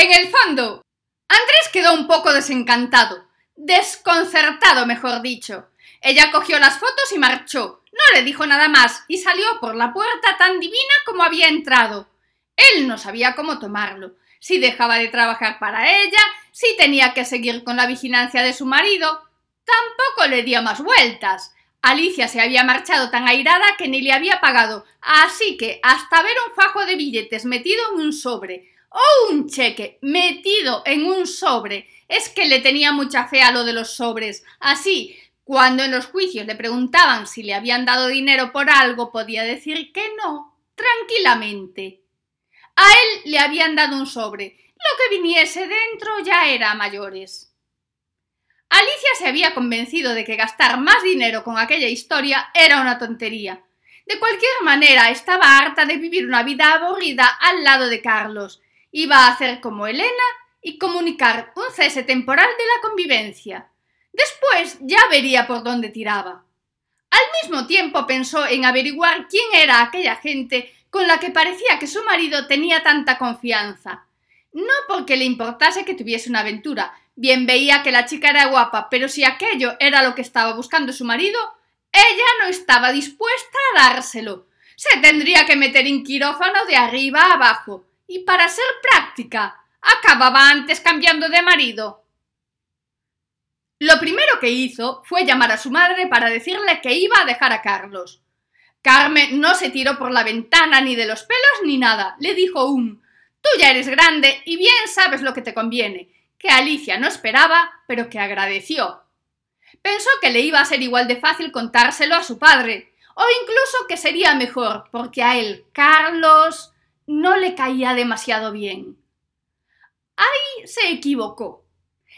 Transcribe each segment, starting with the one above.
En el fondo, Andrés quedó un poco desencantado, desconcertado, mejor dicho. Ella cogió las fotos y marchó. No le dijo nada más y salió por la puerta tan divina como había entrado. Él no sabía cómo tomarlo, si dejaba de trabajar para ella, si tenía que seguir con la vigilancia de su marido. Tampoco le dio más vueltas. Alicia se había marchado tan airada que ni le había pagado, así que hasta ver un fajo de billetes metido en un sobre o un cheque metido en un sobre es que le tenía mucha fe a lo de los sobres. Así, cuando en los juicios le preguntaban si le habían dado dinero por algo, podía decir que no, tranquilamente. A él le habían dado un sobre. Lo que viniese dentro ya era a mayores. Alicia se había convencido de que gastar más dinero con aquella historia era una tontería. De cualquier manera, estaba harta de vivir una vida aburrida al lado de Carlos. Iba a hacer como Elena y comunicar un cese temporal de la convivencia. Después ya vería por dónde tiraba. Al mismo tiempo pensó en averiguar quién era aquella gente con la que parecía que su marido tenía tanta confianza. No porque le importase que tuviese una aventura, bien veía que la chica era guapa, pero si aquello era lo que estaba buscando su marido, ella no estaba dispuesta a dárselo. Se tendría que meter en quirófano de arriba a abajo, y para ser práctica, acababa antes cambiando de marido. Lo primero que hizo fue llamar a su madre para decirle que iba a dejar a Carlos. Carmen no se tiró por la ventana ni de los pelos ni nada. Le dijo un Tú ya eres grande y bien sabes lo que te conviene, que Alicia no esperaba, pero que agradeció. Pensó que le iba a ser igual de fácil contárselo a su padre, o incluso que sería mejor, porque a él, Carlos, no le caía demasiado bien. Ahí se equivocó.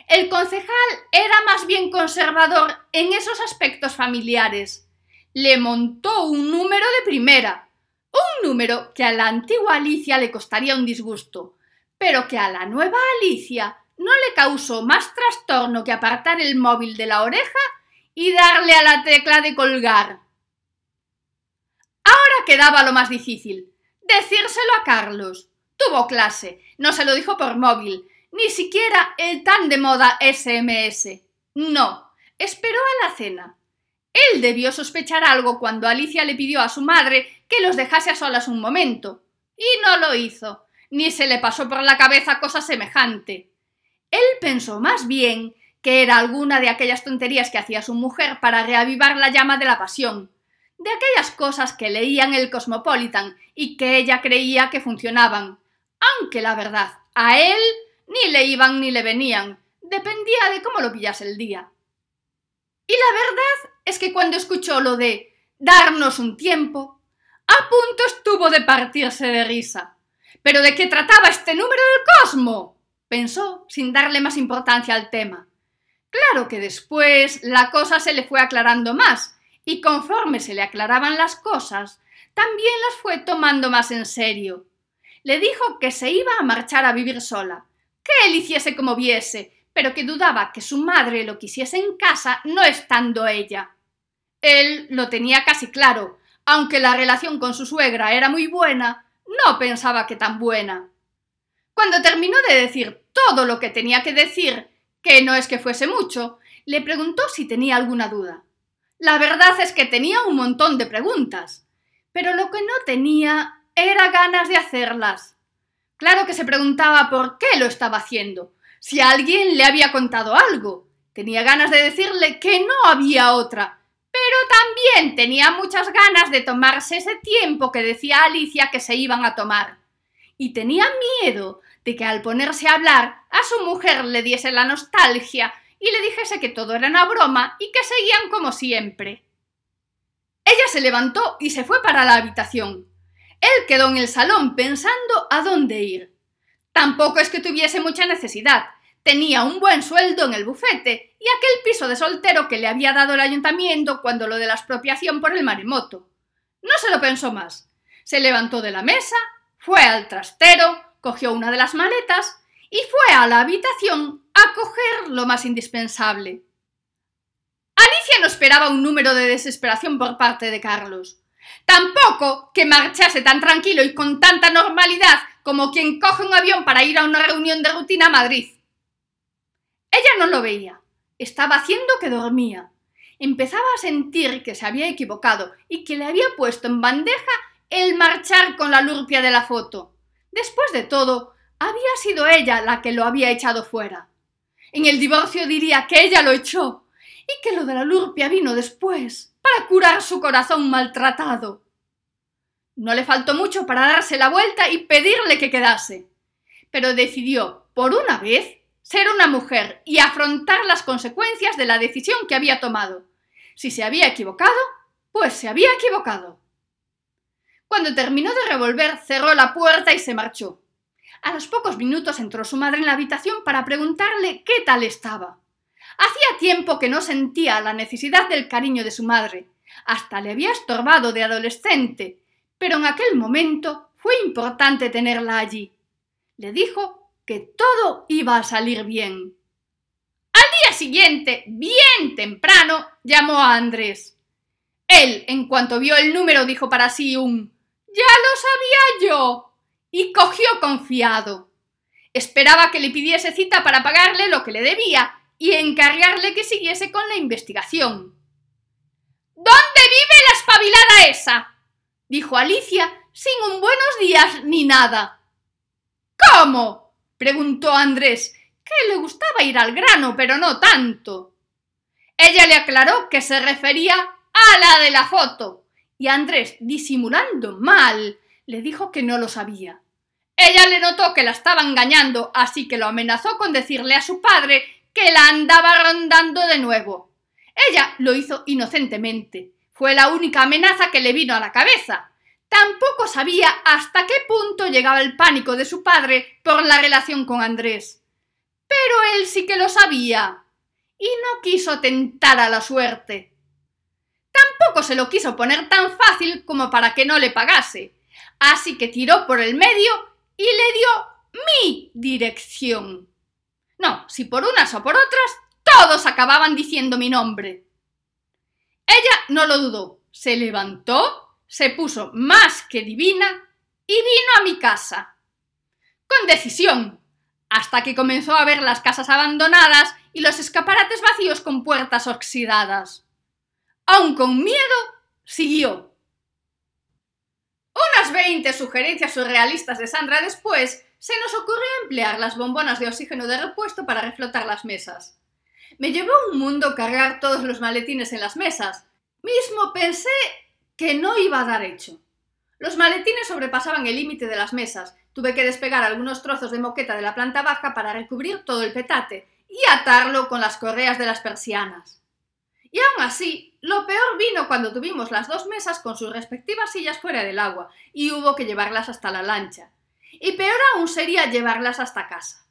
El concejal era más bien conservador en esos aspectos familiares le montó un número de primera, un número que a la antigua Alicia le costaría un disgusto, pero que a la nueva Alicia no le causó más trastorno que apartar el móvil de la oreja y darle a la tecla de colgar. Ahora quedaba lo más difícil, decírselo a Carlos. Tuvo clase, no se lo dijo por móvil, ni siquiera el tan de moda SMS. No, esperó a la cena. Él debió sospechar algo cuando Alicia le pidió a su madre que los dejase a solas un momento. Y no lo hizo, ni se le pasó por la cabeza cosa semejante. Él pensó más bien que era alguna de aquellas tonterías que hacía su mujer para reavivar la llama de la pasión, de aquellas cosas que leía en el Cosmopolitan y que ella creía que funcionaban, aunque la verdad, a él ni le iban ni le venían, dependía de cómo lo pillase el día. Y la verdad es que cuando escuchó lo de darnos un tiempo, a punto estuvo de partirse de risa. ¿Pero de qué trataba este número del Cosmo? pensó, sin darle más importancia al tema. Claro que después la cosa se le fue aclarando más, y conforme se le aclaraban las cosas, también las fue tomando más en serio. Le dijo que se iba a marchar a vivir sola, que él hiciese como viese, pero que dudaba que su madre lo quisiese en casa no estando ella. Él lo tenía casi claro, aunque la relación con su suegra era muy buena, no pensaba que tan buena. Cuando terminó de decir todo lo que tenía que decir, que no es que fuese mucho, le preguntó si tenía alguna duda. La verdad es que tenía un montón de preguntas, pero lo que no tenía era ganas de hacerlas. Claro que se preguntaba por qué lo estaba haciendo, si alguien le había contado algo. Tenía ganas de decirle que no había otra, pero también tenía muchas ganas de tomarse ese tiempo que decía Alicia que se iban a tomar. Y tenía miedo de que al ponerse a hablar a su mujer le diese la nostalgia y le dijese que todo era una broma y que seguían como siempre. Ella se levantó y se fue para la habitación. Él quedó en el salón pensando a dónde ir. Tampoco es que tuviese mucha necesidad. Tenía un buen sueldo en el bufete y aquel piso de soltero que le había dado el ayuntamiento cuando lo de la expropiación por el maremoto. No se lo pensó más. Se levantó de la mesa, fue al trastero, cogió una de las maletas y fue a la habitación a coger lo más indispensable. Alicia no esperaba un número de desesperación por parte de Carlos. Tampoco que marchase tan tranquilo y con tanta normalidad como quien coge un avión para ir a una reunión de rutina a Madrid. Ella no lo veía, estaba haciendo que dormía. Empezaba a sentir que se había equivocado y que le había puesto en bandeja el marchar con la lurpia de la foto. Después de todo, había sido ella la que lo había echado fuera. En el divorcio diría que ella lo echó y que lo de la lurpia vino después, para curar su corazón maltratado. No le faltó mucho para darse la vuelta y pedirle que quedase, pero decidió, por una vez, ser una mujer y afrontar las consecuencias de la decisión que había tomado. Si se había equivocado, pues se había equivocado. Cuando terminó de revolver, cerró la puerta y se marchó. A los pocos minutos entró su madre en la habitación para preguntarle qué tal estaba. Hacía tiempo que no sentía la necesidad del cariño de su madre. Hasta le había estorbado de adolescente, pero en aquel momento fue importante tenerla allí. Le dijo que todo iba a salir bien. Al día siguiente, bien temprano, llamó a Andrés. Él, en cuanto vio el número, dijo para sí un Ya lo sabía yo. Y cogió confiado. Esperaba que le pidiese cita para pagarle lo que le debía y encargarle que siguiese con la investigación. ¿Dónde vive la espabilada esa? dijo Alicia sin un buenos días ni nada. ¿Cómo? preguntó Andrés, que le gustaba ir al grano, pero no tanto. Ella le aclaró que se refería a la de la foto, y Andrés, disimulando mal, le dijo que no lo sabía. Ella le notó que la estaba engañando, así que lo amenazó con decirle a su padre que la andaba rondando de nuevo. Ella lo hizo inocentemente. Fue la única amenaza que le vino a la cabeza. Tampoco sabía hasta qué punto llegaba el pánico de su padre por la relación con Andrés. Pero él sí que lo sabía. Y no quiso tentar a la suerte. Tampoco se lo quiso poner tan fácil como para que no le pagase. Así que tiró por el medio y le dio mi dirección. No, si por unas o por otras, todos acababan diciendo mi nombre. Ella no lo dudó, se levantó, se puso más que divina y vino a mi casa. Con decisión, hasta que comenzó a ver las casas abandonadas y los escaparates vacíos con puertas oxidadas. Aun con miedo, siguió. Unas veinte sugerencias surrealistas de Sandra después, se nos ocurrió emplear las bombonas de oxígeno de repuesto para reflotar las mesas. Me llevó un mundo cargar todos los maletines en las mesas. Mismo pensé que no iba a dar hecho. Los maletines sobrepasaban el límite de las mesas. Tuve que despegar algunos trozos de moqueta de la planta baja para recubrir todo el petate y atarlo con las correas de las persianas. Y aún así, lo peor vino cuando tuvimos las dos mesas con sus respectivas sillas fuera del agua y hubo que llevarlas hasta la lancha y peor aún sería llevarlas hasta casa.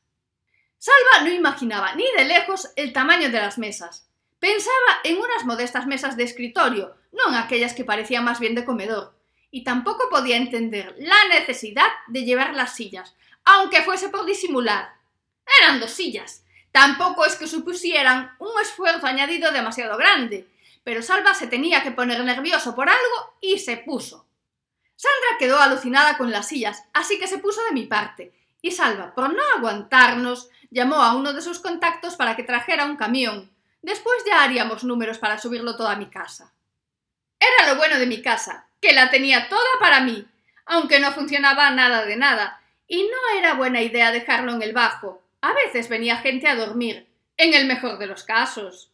Salva no imaginaba ni de lejos el tamaño de las mesas. Pensaba en unas modestas mesas de escritorio, no en aquellas que parecían más bien de comedor, y tampoco podía entender la necesidad de llevar las sillas, aunque fuese por disimular. Eran dos sillas. Tampoco es que supusieran un esfuerzo añadido demasiado grande, pero Salva se tenía que poner nervioso por algo y se puso. Sandra quedó alucinada con las sillas, así que se puso de mi parte, y Salva, por no aguantarnos, llamó a uno de sus contactos para que trajera un camión. Después ya haríamos números para subirlo todo a mi casa. Era lo bueno de mi casa, que la tenía toda para mí, aunque no funcionaba nada de nada, y no era buena idea dejarlo en el bajo. A veces venía gente a dormir, en el mejor de los casos.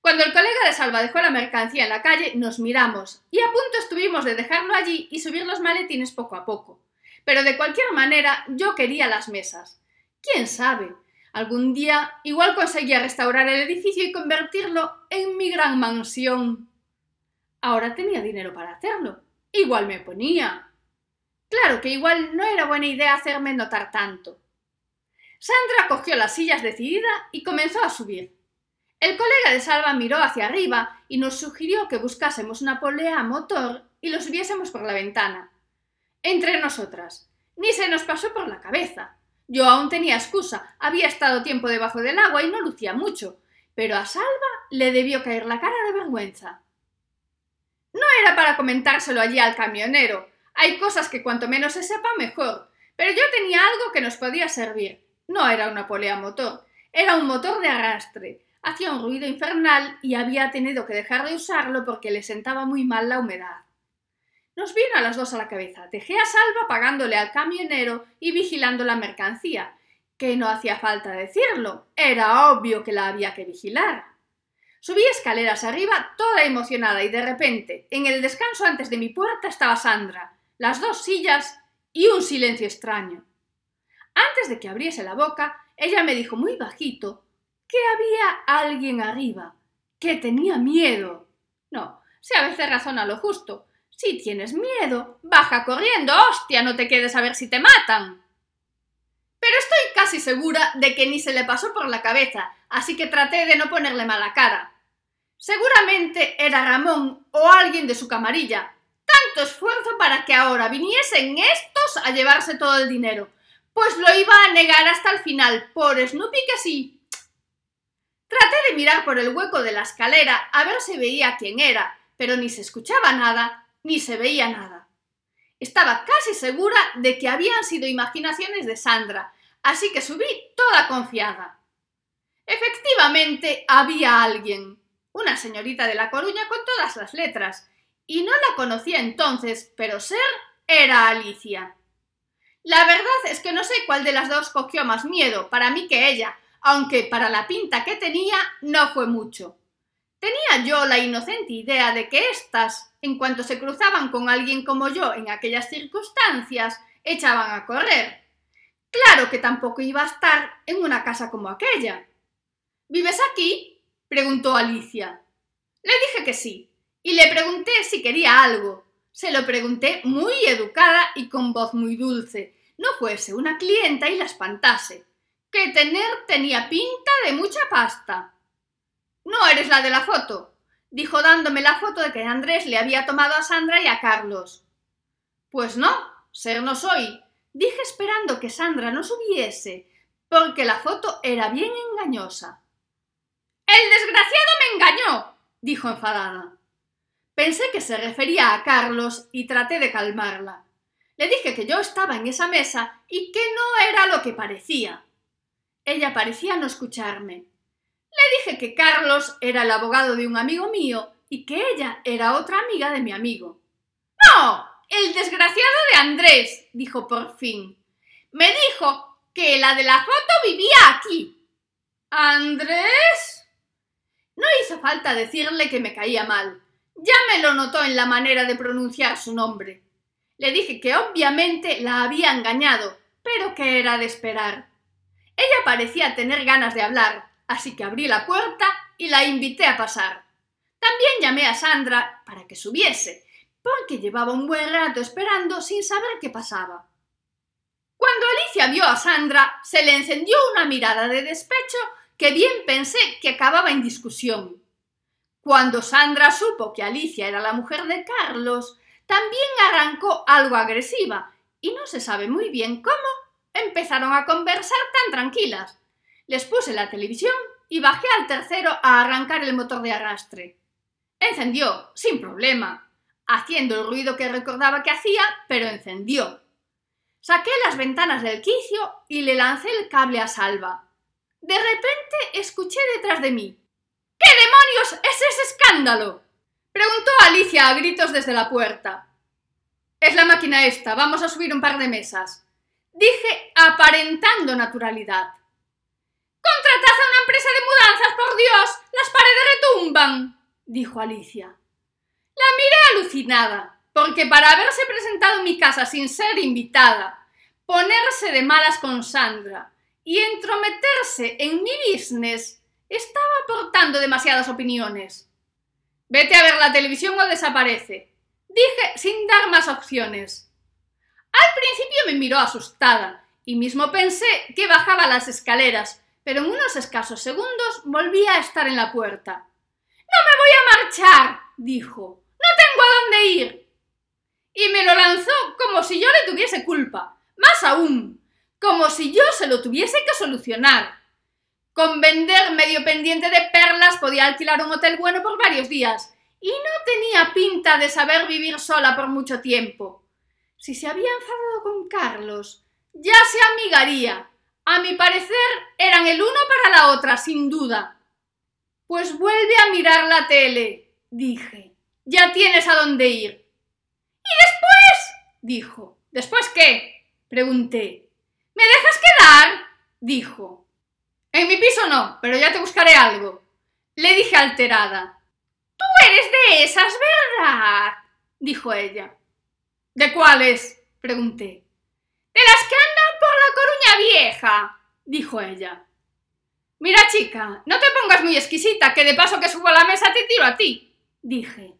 Cuando el colega de Salva dejó la mercancía en la calle, nos miramos, y a punto estuvimos de dejarlo allí y subir los maletines poco a poco. Pero de cualquier manera, yo quería las mesas. ¿Quién sabe? Algún día igual conseguía restaurar el edificio y convertirlo en mi gran mansión. Ahora tenía dinero para hacerlo. Igual me ponía. Claro que igual no era buena idea hacerme notar tanto. Sandra cogió las sillas decidida y comenzó a subir. El colega de Salva miró hacia arriba y nos sugirió que buscásemos una polea a motor y lo subiésemos por la ventana. Entre nosotras. Ni se nos pasó por la cabeza. Yo aún tenía excusa, había estado tiempo debajo del agua y no lucía mucho, pero a Salva le debió caer la cara de vergüenza. No era para comentárselo allí al camionero. Hay cosas que cuanto menos se sepa mejor, Pero yo tenía algo que nos podía servir. No era una polea motor, era un motor de arrastre. Hacía un ruido infernal y había tenido que dejar de usarlo porque le sentaba muy mal la humedad. Nos vino a las dos a la cabeza. Dejé a Salva pagándole al camionero y vigilando la mercancía, que no hacía falta decirlo. Era obvio que la había que vigilar. Subí escaleras arriba, toda emocionada, y de repente, en el descanso antes de mi puerta estaba Sandra, las dos sillas y un silencio extraño. Antes de que abriese la boca, ella me dijo muy bajito que había alguien arriba, que tenía miedo. No, si a veces razona lo justo. Si tienes miedo, baja corriendo, hostia, no te quedes a ver si te matan. Pero estoy casi segura de que ni se le pasó por la cabeza, así que traté de no ponerle mala cara. Seguramente era Ramón o alguien de su camarilla. Tanto esfuerzo para que ahora viniesen estos a llevarse todo el dinero. Pues lo iba a negar hasta el final, por Snoopy que sí. Traté de mirar por el hueco de la escalera a ver si veía quién era, pero ni se escuchaba nada, ni se veía nada. Estaba casi segura de que habían sido imaginaciones de Sandra, así que subí toda confiada. Efectivamente, había alguien, una señorita de La Coruña con todas las letras, y no la conocía entonces, pero ser era Alicia. La verdad es que no sé cuál de las dos cogió más miedo, para mí que ella, aunque para la pinta que tenía no fue mucho. Tenía yo la inocente idea de que éstas, en cuanto se cruzaban con alguien como yo en aquellas circunstancias, echaban a correr. Claro que tampoco iba a estar en una casa como aquella. ¿Vives aquí? preguntó Alicia. Le dije que sí, y le pregunté si quería algo. Se lo pregunté muy educada y con voz muy dulce. No fuese una clienta y la espantase. Que tener tenía pinta de mucha pasta. No eres la de la foto, dijo dándome la foto de que Andrés le había tomado a Sandra y a Carlos. Pues no, ser no soy, dije esperando que Sandra no subiese, porque la foto era bien engañosa. El desgraciado me engañó, dijo enfadada. Pensé que se refería a Carlos y traté de calmarla. Le dije que yo estaba en esa mesa y que no era lo que parecía. Ella parecía no escucharme. Le dije que Carlos era el abogado de un amigo mío y que ella era otra amiga de mi amigo. No, el desgraciado de Andrés, dijo por fin. Me dijo que la de la foto vivía aquí. ¿Andrés? No hizo falta decirle que me caía mal. Ya me lo notó en la manera de pronunciar su nombre. Le dije que obviamente la había engañado, pero que era de esperar. Ella parecía tener ganas de hablar, así que abrí la puerta y la invité a pasar. También llamé a Sandra para que subiese, porque llevaba un buen rato esperando sin saber qué pasaba. Cuando Alicia vio a Sandra, se le encendió una mirada de despecho que bien pensé que acababa en discusión. Cuando Sandra supo que Alicia era la mujer de Carlos, también arrancó algo agresiva, y no se sabe muy bien cómo empezaron a conversar tan tranquilas. Les puse la televisión y bajé al tercero a arrancar el motor de arrastre. Encendió, sin problema, haciendo el ruido que recordaba que hacía, pero encendió. Saqué las ventanas del quicio y le lancé el cable a Salva. De repente escuché detrás de mí. ¿Qué demonios es ese escándalo? Preguntó Alicia a gritos desde la puerta. Es la máquina esta, vamos a subir un par de mesas. Dije aparentando naturalidad. Contratad a una empresa de mudanzas, por Dios. Las paredes retumban, dijo Alicia. La miré alucinada, porque para haberse presentado en mi casa sin ser invitada, ponerse de malas con Sandra, y entrometerse en mi business estaba aportando demasiadas opiniones. Vete a ver la televisión o desaparece, dije sin dar más opciones. Al principio me miró asustada y mismo pensé que bajaba las escaleras, pero en unos escasos segundos volví a estar en la puerta. No me voy a marchar, dijo. No tengo a dónde ir. Y me lo lanzó como si yo le tuviese culpa. Más aún, como si yo se lo tuviese que solucionar. Con vender medio pendiente de perlas podía alquilar un hotel bueno por varios días, y no tenía pinta de saber vivir sola por mucho tiempo. Si se había enfadado con Carlos, ya se amigaría. A mi parecer eran el uno para la otra, sin duda. Pues vuelve a mirar la tele, dije. Ya tienes a dónde ir. ¿Y después? dijo. ¿Después qué? pregunté. ¿Me dejas quedar? dijo. En mi piso no, pero ya te buscaré algo. Le dije alterada. Tú eres de esas, ¿verdad? dijo ella. ¿De cuáles? pregunté. De las que andan por la Coruña Vieja, dijo ella. Mira, chica, no te pongas muy exquisita, que de paso que subo a la mesa te tiro a ti, dije.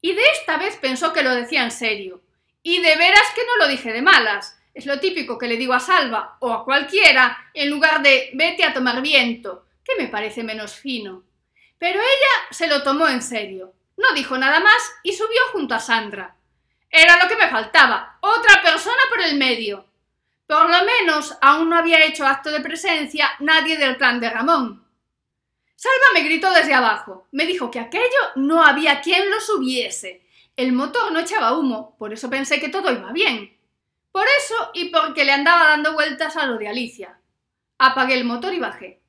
Y de esta vez pensó que lo decía en serio. Y de veras que no lo dije de malas. Es lo típico que le digo a Salva o a cualquiera en lugar de vete a tomar viento, que me parece menos fino. Pero ella se lo tomó en serio. No dijo nada más y subió junto a Sandra. Era lo que me faltaba, otra persona por el medio. Por lo menos aún no había hecho acto de presencia nadie del clan de Ramón. Salva me gritó desde abajo. Me dijo que aquello no había quien lo subiese. El motor no echaba humo, por eso pensé que todo iba bien. Por eso y porque le andaba dando vueltas a lo de Alicia. Apagué el motor y bajé.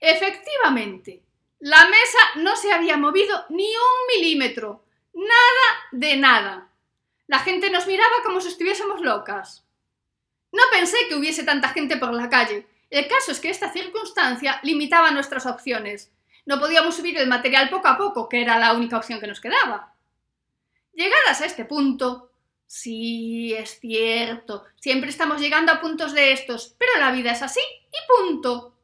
Efectivamente, la mesa no se había movido ni un milímetro. Nada de nada. La gente nos miraba como si estuviésemos locas. No pensé que hubiese tanta gente por la calle. El caso es que esta circunstancia limitaba nuestras opciones. No podíamos subir el material poco a poco, que era la única opción que nos quedaba. Llegadas a este punto, sí, es cierto, siempre estamos llegando a puntos de estos, pero la vida es así y punto.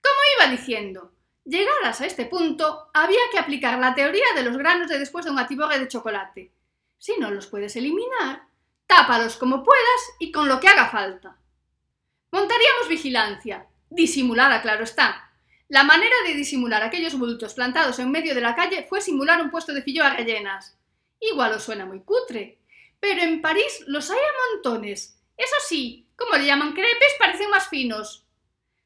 Como iba diciendo, llegadas a este punto, había que aplicar la teoría de los granos de después de un atiborre de chocolate. Si no los puedes eliminar, tápalos como puedas y con lo que haga falta. Montaríamos vigilancia, disimulada, claro está. La manera de disimular aquellos bultos plantados en medio de la calle fue simular un puesto de filloas rellenas. Igual os suena muy cutre, pero en París los hay a montones. Eso sí, como le llaman crepes, parecen más finos.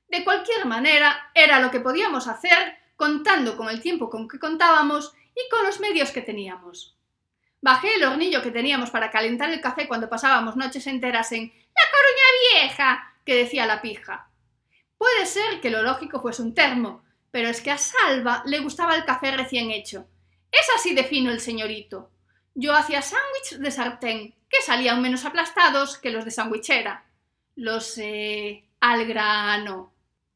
De cualquier manera, era lo que podíamos hacer contando con el tiempo con que contábamos y con los medios que teníamos. Bajé el hornillo que teníamos para calentar el café cuando pasábamos noches enteras en La Coruña Vieja, que decía la pija. Puede ser que lo lógico fuese un termo, pero es que a Salva le gustaba el café recién hecho. Es así de fino el señorito. Yo hacía sándwich de sartén, que salían menos aplastados que los de sandwichera. Los sé. al grano.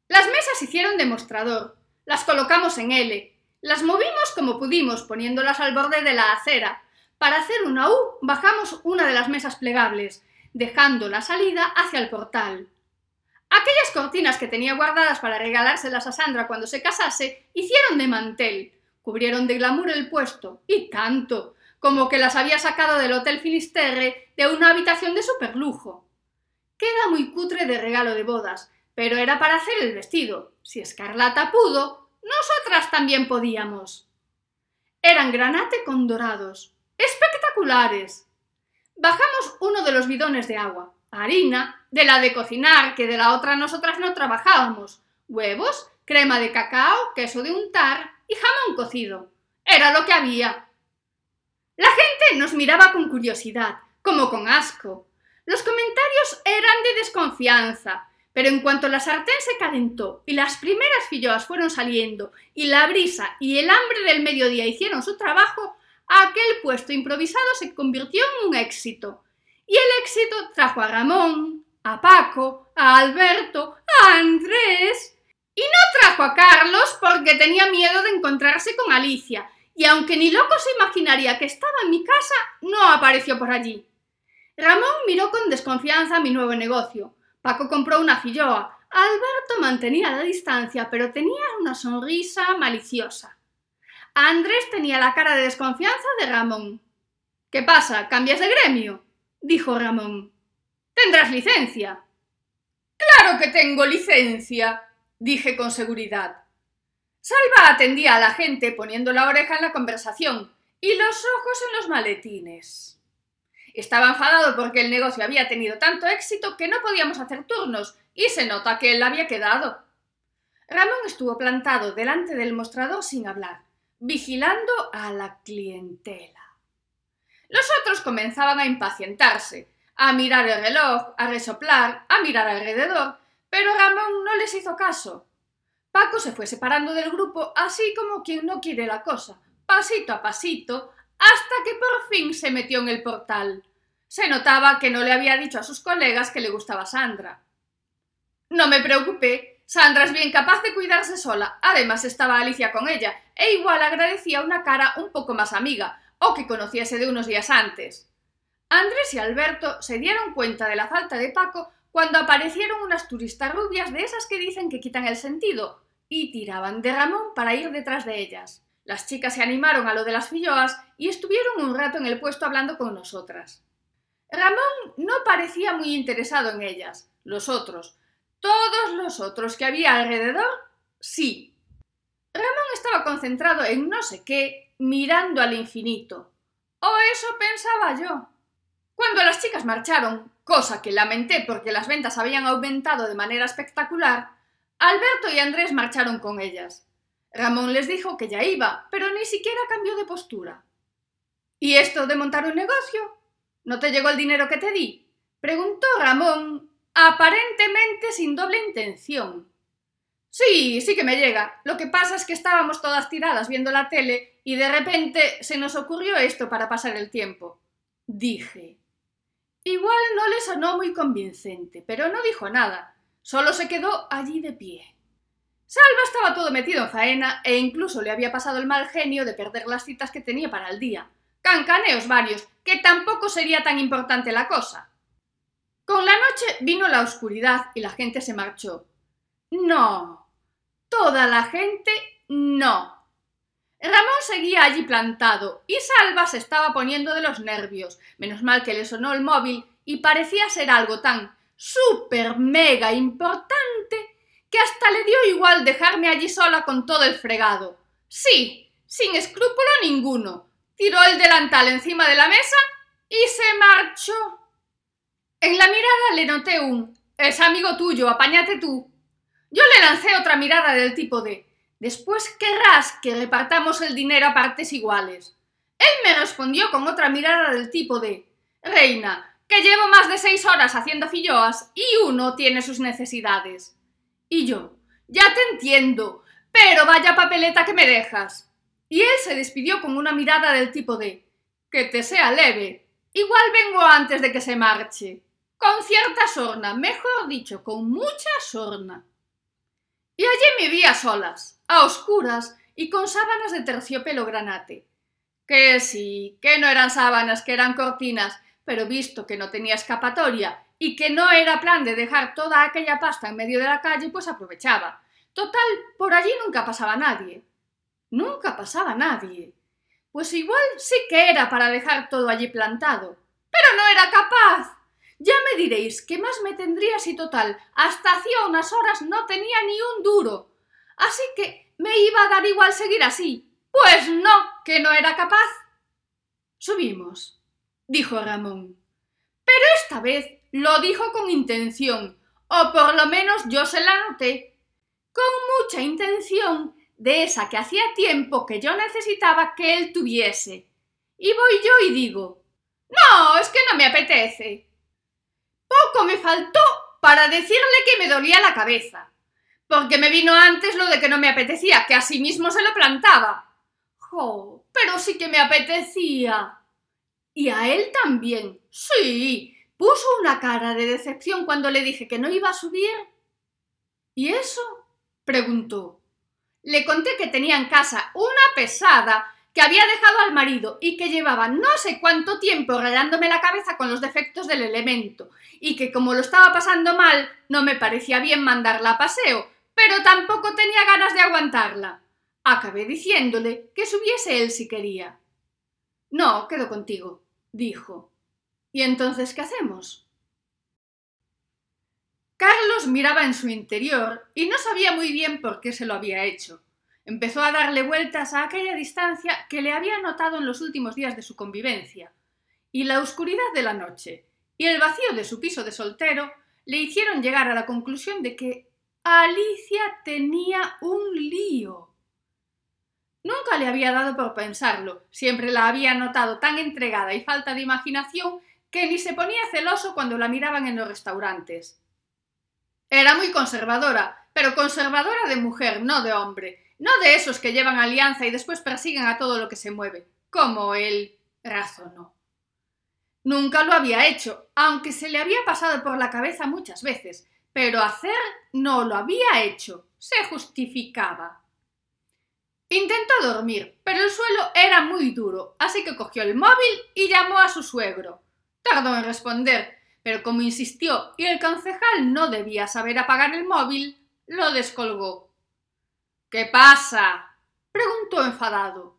Las mesas hicieron de mostrador. Las colocamos en L. Las movimos como pudimos, poniéndolas al borde de la acera, para hacer una U, bajamos una de las mesas plegables, dejando la salida hacia el portal. Aquellas cortinas que tenía guardadas para regalárselas a Sandra cuando se casase hicieron de mantel, cubrieron de glamour el puesto, y tanto, como que las había sacado del Hotel Finisterre de una habitación de superlujo. Queda muy cutre de regalo de bodas, pero era para hacer el vestido. Si Escarlata pudo, nosotras también podíamos. Eran granate con dorados, espectaculares. Bajamos uno de los bidones de agua, harina, de la de cocinar, que de la otra nosotras no trabajábamos, huevos, crema de cacao, queso de untar y jamón cocido. Era lo que había. La gente nos miraba con curiosidad, como con asco. Los comentarios eran de desconfianza, pero en cuanto la sartén se calentó y las primeras filloas fueron saliendo y la brisa y el hambre del mediodía hicieron su trabajo, aquel puesto improvisado se convirtió en un éxito. Y el éxito trajo a Ramón, a Paco, a Alberto, a Andrés. Y no trajo a Carlos porque tenía miedo de encontrarse con Alicia, y aunque ni loco se imaginaría que estaba en mi casa, no apareció por allí. Ramón miró con desconfianza mi nuevo negocio. Paco compró una filloa. Alberto mantenía la distancia, pero tenía una sonrisa maliciosa. Andrés tenía la cara de desconfianza de Ramón. ¿Qué pasa? ¿Cambias de gremio? dijo Ramón. Tendrás licencia. Claro que tengo licencia, dije con seguridad. Salva atendía a la gente poniendo la oreja en la conversación y los ojos en los maletines. Estaba enfadado porque el negocio había tenido tanto éxito que no podíamos hacer turnos y se nota que él había quedado. Ramón estuvo plantado delante del mostrador sin hablar vigilando a la clientela. Los otros comenzaban a impacientarse. a mirar el reloj, a resoplar, a mirar alrededor, pero Ramón no les hizo caso. Paco se fue separando del grupo así como quien no quiere la cosa, pasito a pasito, hasta que por fin se metió en el portal. Se notaba que no le había dicho a sus colegas que le gustaba Sandra. No me preocupé, Sandra es bien capaz de cuidarse sola. Además estaba Alicia con ella, e igual agradecía una cara un poco más amiga, o que conociese de unos días antes. Andrés y Alberto se dieron cuenta de la falta de Paco cuando aparecieron unas turistas rubias de esas que dicen que quitan el sentido, y tiraban de Ramón para ir detrás de ellas. Las chicas se animaron a lo de las filloas y estuvieron un rato en el puesto hablando con nosotras. Ramón no parecía muy interesado en ellas. Los otros, todos los otros que había alrededor, sí. Ramón estaba concentrado en no sé qué, mirando al infinito. O eso pensaba yo. Cuando las chicas marcharon, cosa que lamenté porque las ventas habían aumentado de manera espectacular, Alberto y Andrés marcharon con ellas. Ramón les dijo que ya iba, pero ni siquiera cambió de postura. ¿Y esto de montar un negocio? ¿No te llegó el dinero que te di? preguntó Ramón, aparentemente sin doble intención. Sí, sí que me llega. Lo que pasa es que estábamos todas tiradas viendo la tele y de repente se nos ocurrió esto para pasar el tiempo. Dije. Igual no le sonó muy convincente, pero no dijo nada. Solo se quedó allí de pie. Salva estaba todo metido en faena e incluso le había pasado el mal genio de perder las citas que tenía para el día. Cancaneos varios, que tampoco sería tan importante la cosa. Con la noche vino la oscuridad y la gente se marchó. No. Toda la gente no. Ramón seguía allí plantado y Salva se estaba poniendo de los nervios. Menos mal que le sonó el móvil y parecía ser algo tan súper mega importante que hasta le dio igual dejarme allí sola con todo el fregado. Sí, sin escrúpulo ninguno. Tiró el delantal encima de la mesa y se marchó. En la mirada le noté un es amigo tuyo, apáñate tú. Yo le lancé otra mirada del tipo de Después querrás que repartamos el dinero a partes iguales. Él me respondió con otra mirada del tipo de Reina, que llevo más de seis horas haciendo filloas y uno tiene sus necesidades. Y yo, ya te entiendo, pero vaya papeleta que me dejas. Y él se despidió con una mirada del tipo de que te sea leve. Igual vengo antes de que se marche. Con cierta sorna, mejor dicho, con mucha sorna. Y allí me vi a solas, a oscuras y con sábanas de terciopelo granate. Que sí, que no eran sábanas, que eran cortinas, pero visto que no tenía escapatoria y que no era plan de dejar toda aquella pasta en medio de la calle, pues aprovechaba. Total, por allí nunca pasaba nadie. Nunca pasaba nadie. Pues igual sí que era para dejar todo allí plantado. Pero no era capaz. Ya me diréis qué más me tendría si total, hasta hacía unas horas no tenía ni un duro. Así que me iba a dar igual seguir así. Pues no, que no era capaz. Subimos, dijo Ramón. Pero esta vez lo dijo con intención, o por lo menos yo se la noté. Con mucha intención de esa que hacía tiempo que yo necesitaba que él tuviese. Y voy yo y digo, no, es que no me apetece. Poco me faltó para decirle que me dolía la cabeza, porque me vino antes lo de que no me apetecía, que a sí mismo se lo plantaba. ¡Jo! Pero sí que me apetecía. Y a él también. Sí. Puso una cara de decepción cuando le dije que no iba a subir. ¿Y eso? preguntó. Le conté que tenía en casa una pesada que había dejado al marido y que llevaba no sé cuánto tiempo rayándome la cabeza con los defectos del elemento, y que como lo estaba pasando mal, no me parecía bien mandarla a paseo, pero tampoco tenía ganas de aguantarla. Acabé diciéndole que subiese él si quería. No, quedo contigo, dijo. ¿Y entonces qué hacemos? Carlos miraba en su interior y no sabía muy bien por qué se lo había hecho. Empezó a darle vueltas a aquella distancia que le había notado en los últimos días de su convivencia, y la oscuridad de la noche y el vacío de su piso de soltero le hicieron llegar a la conclusión de que Alicia tenía un lío. Nunca le había dado por pensarlo, siempre la había notado tan entregada y falta de imaginación que ni se ponía celoso cuando la miraban en los restaurantes. Era muy conservadora, pero conservadora de mujer, no de hombre, no de esos que llevan alianza y después persiguen a todo lo que se mueve, como él razonó. Nunca lo había hecho, aunque se le había pasado por la cabeza muchas veces, pero hacer no lo había hecho, se justificaba. Intentó dormir, pero el suelo era muy duro, así que cogió el móvil y llamó a su suegro. Tardó en responder, pero como insistió y el concejal no debía saber apagar el móvil, lo descolgó. ¿Qué pasa? preguntó enfadado.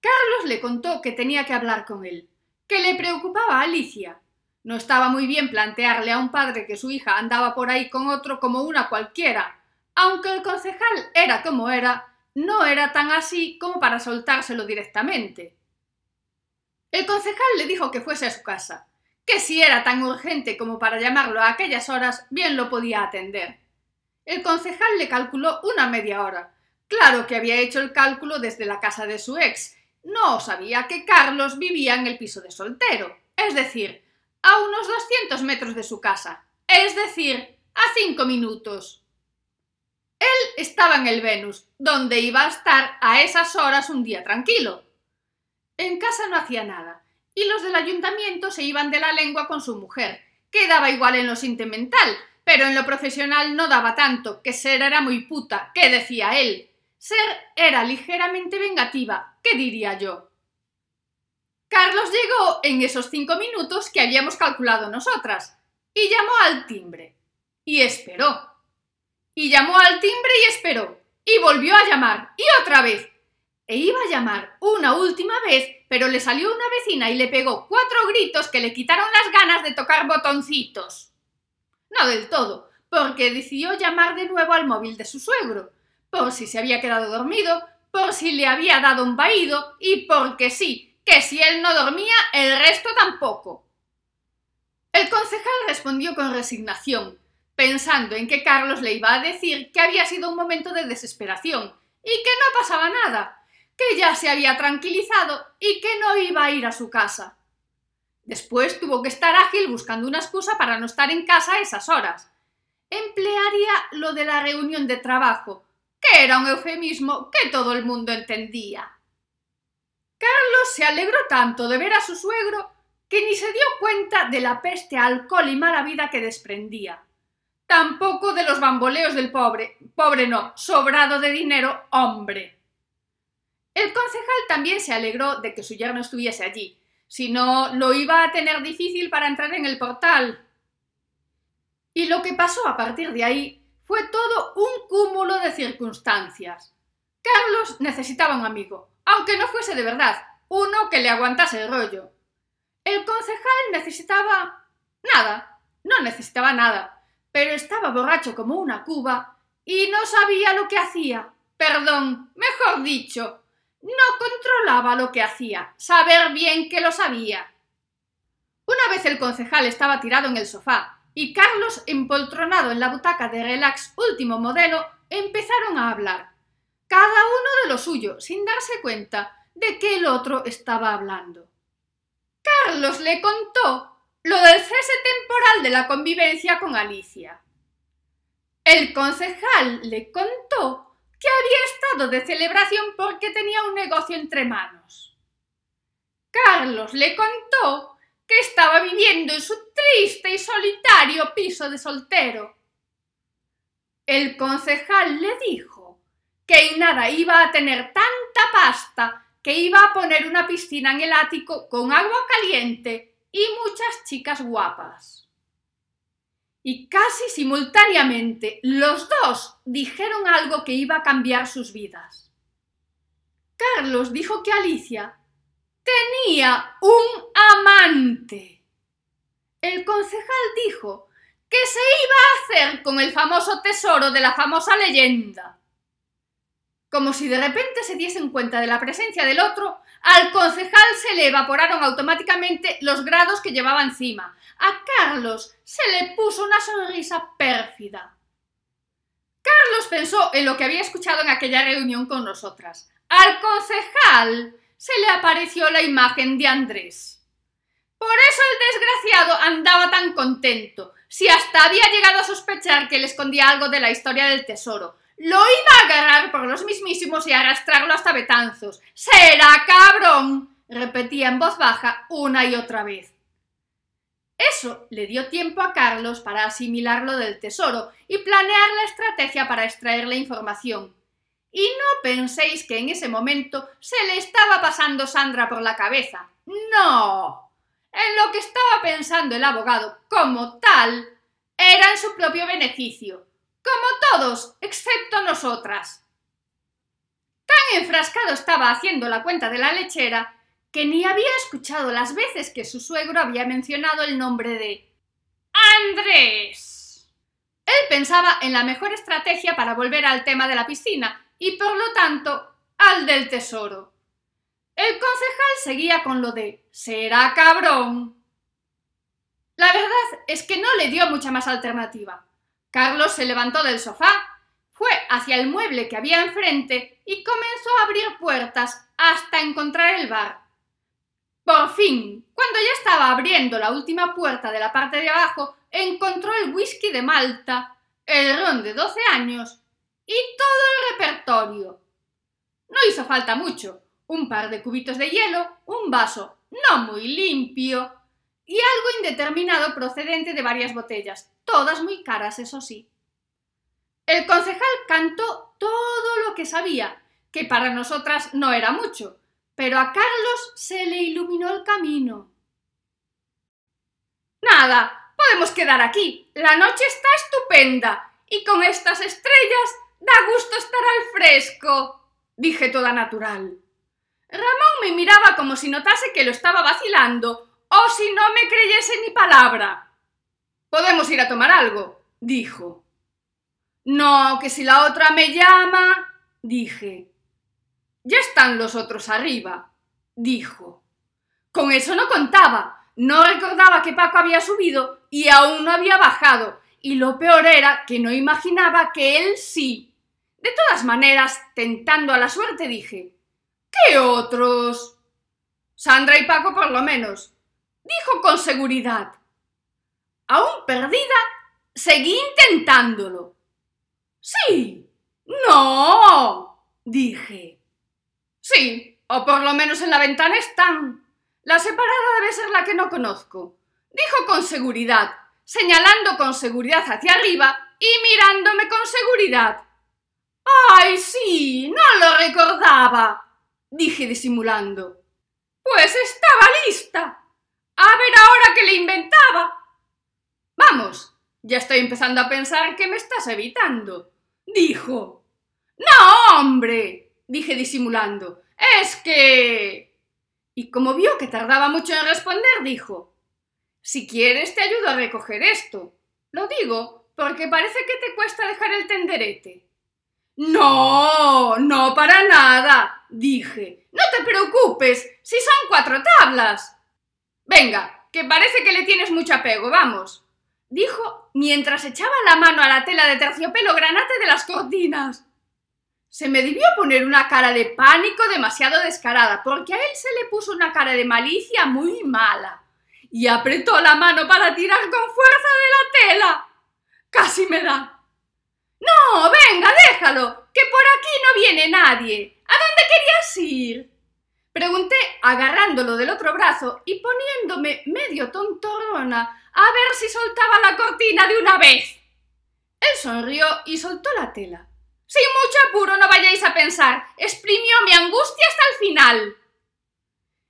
Carlos le contó que tenía que hablar con él, que le preocupaba a Alicia. No estaba muy bien plantearle a un padre que su hija andaba por ahí con otro como una cualquiera. Aunque el concejal era como era, no era tan así como para soltárselo directamente. El concejal le dijo que fuese a su casa, que si era tan urgente como para llamarlo a aquellas horas, bien lo podía atender. El concejal le calculó una media hora. Claro que había hecho el cálculo desde la casa de su ex. No sabía que Carlos vivía en el piso de soltero, es decir, a unos 200 metros de su casa, es decir, a cinco minutos. Él estaba en el Venus, donde iba a estar a esas horas un día tranquilo. En casa no hacía nada, y los del ayuntamiento se iban de la lengua con su mujer, que daba igual en lo sentimental, pero en lo profesional no daba tanto, que ser era muy puta, ¿qué decía él? Ser era ligeramente vengativa, ¿qué diría yo? Carlos llegó en esos cinco minutos que habíamos calculado nosotras, y llamó al timbre. Y esperó. Y llamó al timbre y esperó. Y volvió a llamar. Y otra vez. E iba a llamar una última vez, pero le salió una vecina y le pegó cuatro gritos que le quitaron las ganas de tocar botoncitos. No del todo, porque decidió llamar de nuevo al móvil de su suegro, por si se había quedado dormido, por si le había dado un vaído y porque sí, que si él no dormía, el resto tampoco. El concejal respondió con resignación, pensando en que Carlos le iba a decir que había sido un momento de desesperación y que no pasaba nada, que ya se había tranquilizado y que no iba a ir a su casa. Después tuvo que estar ágil buscando una excusa para no estar en casa a esas horas. Emplearía lo de la reunión de trabajo, que era un eufemismo que todo el mundo entendía. Carlos se alegró tanto de ver a su suegro que ni se dio cuenta de la peste alcohol y mala vida que desprendía. Tampoco de los bamboleos del pobre, pobre no, sobrado de dinero, hombre. El concejal también se alegró de que su yerno estuviese allí, si no lo iba a tener difícil para entrar en el portal. Y lo que pasó a partir de ahí fue todo un cúmulo de circunstancias. Carlos necesitaba un amigo, aunque no fuese de verdad, uno que le aguantase el rollo. El concejal necesitaba nada, no necesitaba nada, pero estaba borracho como una cuba y no sabía lo que hacía. Perdón, mejor dicho, no controlaba lo que hacía, saber bien que lo sabía. Una vez el concejal estaba tirado en el sofá y Carlos, empoltronado en la butaca de relax último modelo, empezaron a hablar, cada uno de lo suyo, sin darse cuenta de que el otro estaba hablando. Carlos le contó lo del cese temporal de la convivencia con Alicia. El concejal le contó que había estado de celebración porque tenía un negocio entre manos. Carlos le contó que estaba viviendo en su triste y solitario piso de soltero. El concejal le dijo que Inara iba a tener tanta pasta que iba a poner una piscina en el ático con agua caliente y muchas chicas guapas y casi simultáneamente los dos dijeron algo que iba a cambiar sus vidas. Carlos dijo que Alicia tenía un amante. El concejal dijo que se iba a hacer con el famoso tesoro de la famosa leyenda. Como si de repente se diesen cuenta de la presencia del otro, al concejal se le evaporaron automáticamente los grados que llevaba encima. A Carlos se le puso una sonrisa pérfida. Carlos pensó en lo que había escuchado en aquella reunión con nosotras. Al concejal se le apareció la imagen de Andrés. Por eso el desgraciado andaba tan contento, si hasta había llegado a sospechar que le escondía algo de la historia del tesoro. Lo iba a agarrar por los mismísimos y arrastrarlo hasta Betanzos. ¡Será cabrón! repetía en voz baja una y otra vez. Eso le dio tiempo a Carlos para asimilar lo del tesoro y planear la estrategia para extraer la información. Y no penséis que en ese momento se le estaba pasando Sandra por la cabeza. No. En lo que estaba pensando el abogado como tal era en su propio beneficio, como todos, excepto nosotras. Tan enfrascado estaba haciendo la cuenta de la lechera que ni había escuchado las veces que su suegro había mencionado el nombre de Andrés. Él pensaba en la mejor estrategia para volver al tema de la piscina y por lo tanto al del tesoro. El concejal seguía con lo de será cabrón. La verdad es que no le dio mucha más alternativa. Carlos se levantó del sofá, fue hacia el mueble que había enfrente y comenzó a abrir puertas hasta encontrar el bar. Por fin, cuando ya estaba abriendo la última puerta de la parte de abajo, encontró el whisky de Malta, el ron de 12 años y todo el repertorio. No hizo falta mucho, un par de cubitos de hielo, un vaso no muy limpio y algo indeterminado procedente de varias botellas, todas muy caras, eso sí. El concejal cantó todo lo que sabía, que para nosotras no era mucho, pero a Carlos se le iluminó el camino. Nada, podemos quedar aquí. La noche está estupenda y con estas estrellas Da gusto estar al fresco, dije toda natural. Ramón me miraba como si notase que lo estaba vacilando o si no me creyese ni palabra. Podemos ir a tomar algo, dijo. No, que si la otra me llama, dije. Ya están los otros arriba, dijo. Con eso no contaba. No recordaba que Paco había subido y aún no había bajado, y lo peor era que no imaginaba que él sí. De todas maneras, tentando a la suerte, dije ¿Qué otros? Sandra y Paco por lo menos. Dijo con seguridad. Aún perdida, seguí intentándolo. Sí. No. dije. Sí, o por lo menos en la ventana están. La separada debe ser la que no conozco. Dijo con seguridad, señalando con seguridad hacia arriba y mirándome con seguridad. ¡Ay, sí! No lo recordaba, dije disimulando. Pues estaba lista. A ver ahora qué le inventaba. Vamos, ya estoy empezando a pensar que me estás evitando, dijo. No, hombre, dije disimulando. Es que. Y como vio que tardaba mucho en responder, dijo Si quieres te ayudo a recoger esto. Lo digo porque parece que te cuesta dejar el tenderete. No, no para nada, dije. No te preocupes, si son cuatro tablas. Venga, que parece que le tienes mucho apego, vamos, dijo mientras echaba la mano a la tela de terciopelo granate de las cortinas. Se me debió poner una cara de pánico demasiado descarada, porque a él se le puso una cara de malicia muy mala, y apretó la mano para tirar con fuerza de la tela. Casi me da. No, venga, déjalo, que por aquí no viene nadie. ¿A dónde querías ir? Pregunté agarrándolo del otro brazo y poniéndome medio tontorrona a ver si soltaba la cortina de una vez. Él sonrió y soltó la tela. Sin mucho apuro, no vayáis a pensar. Exprimió mi angustia hasta el final.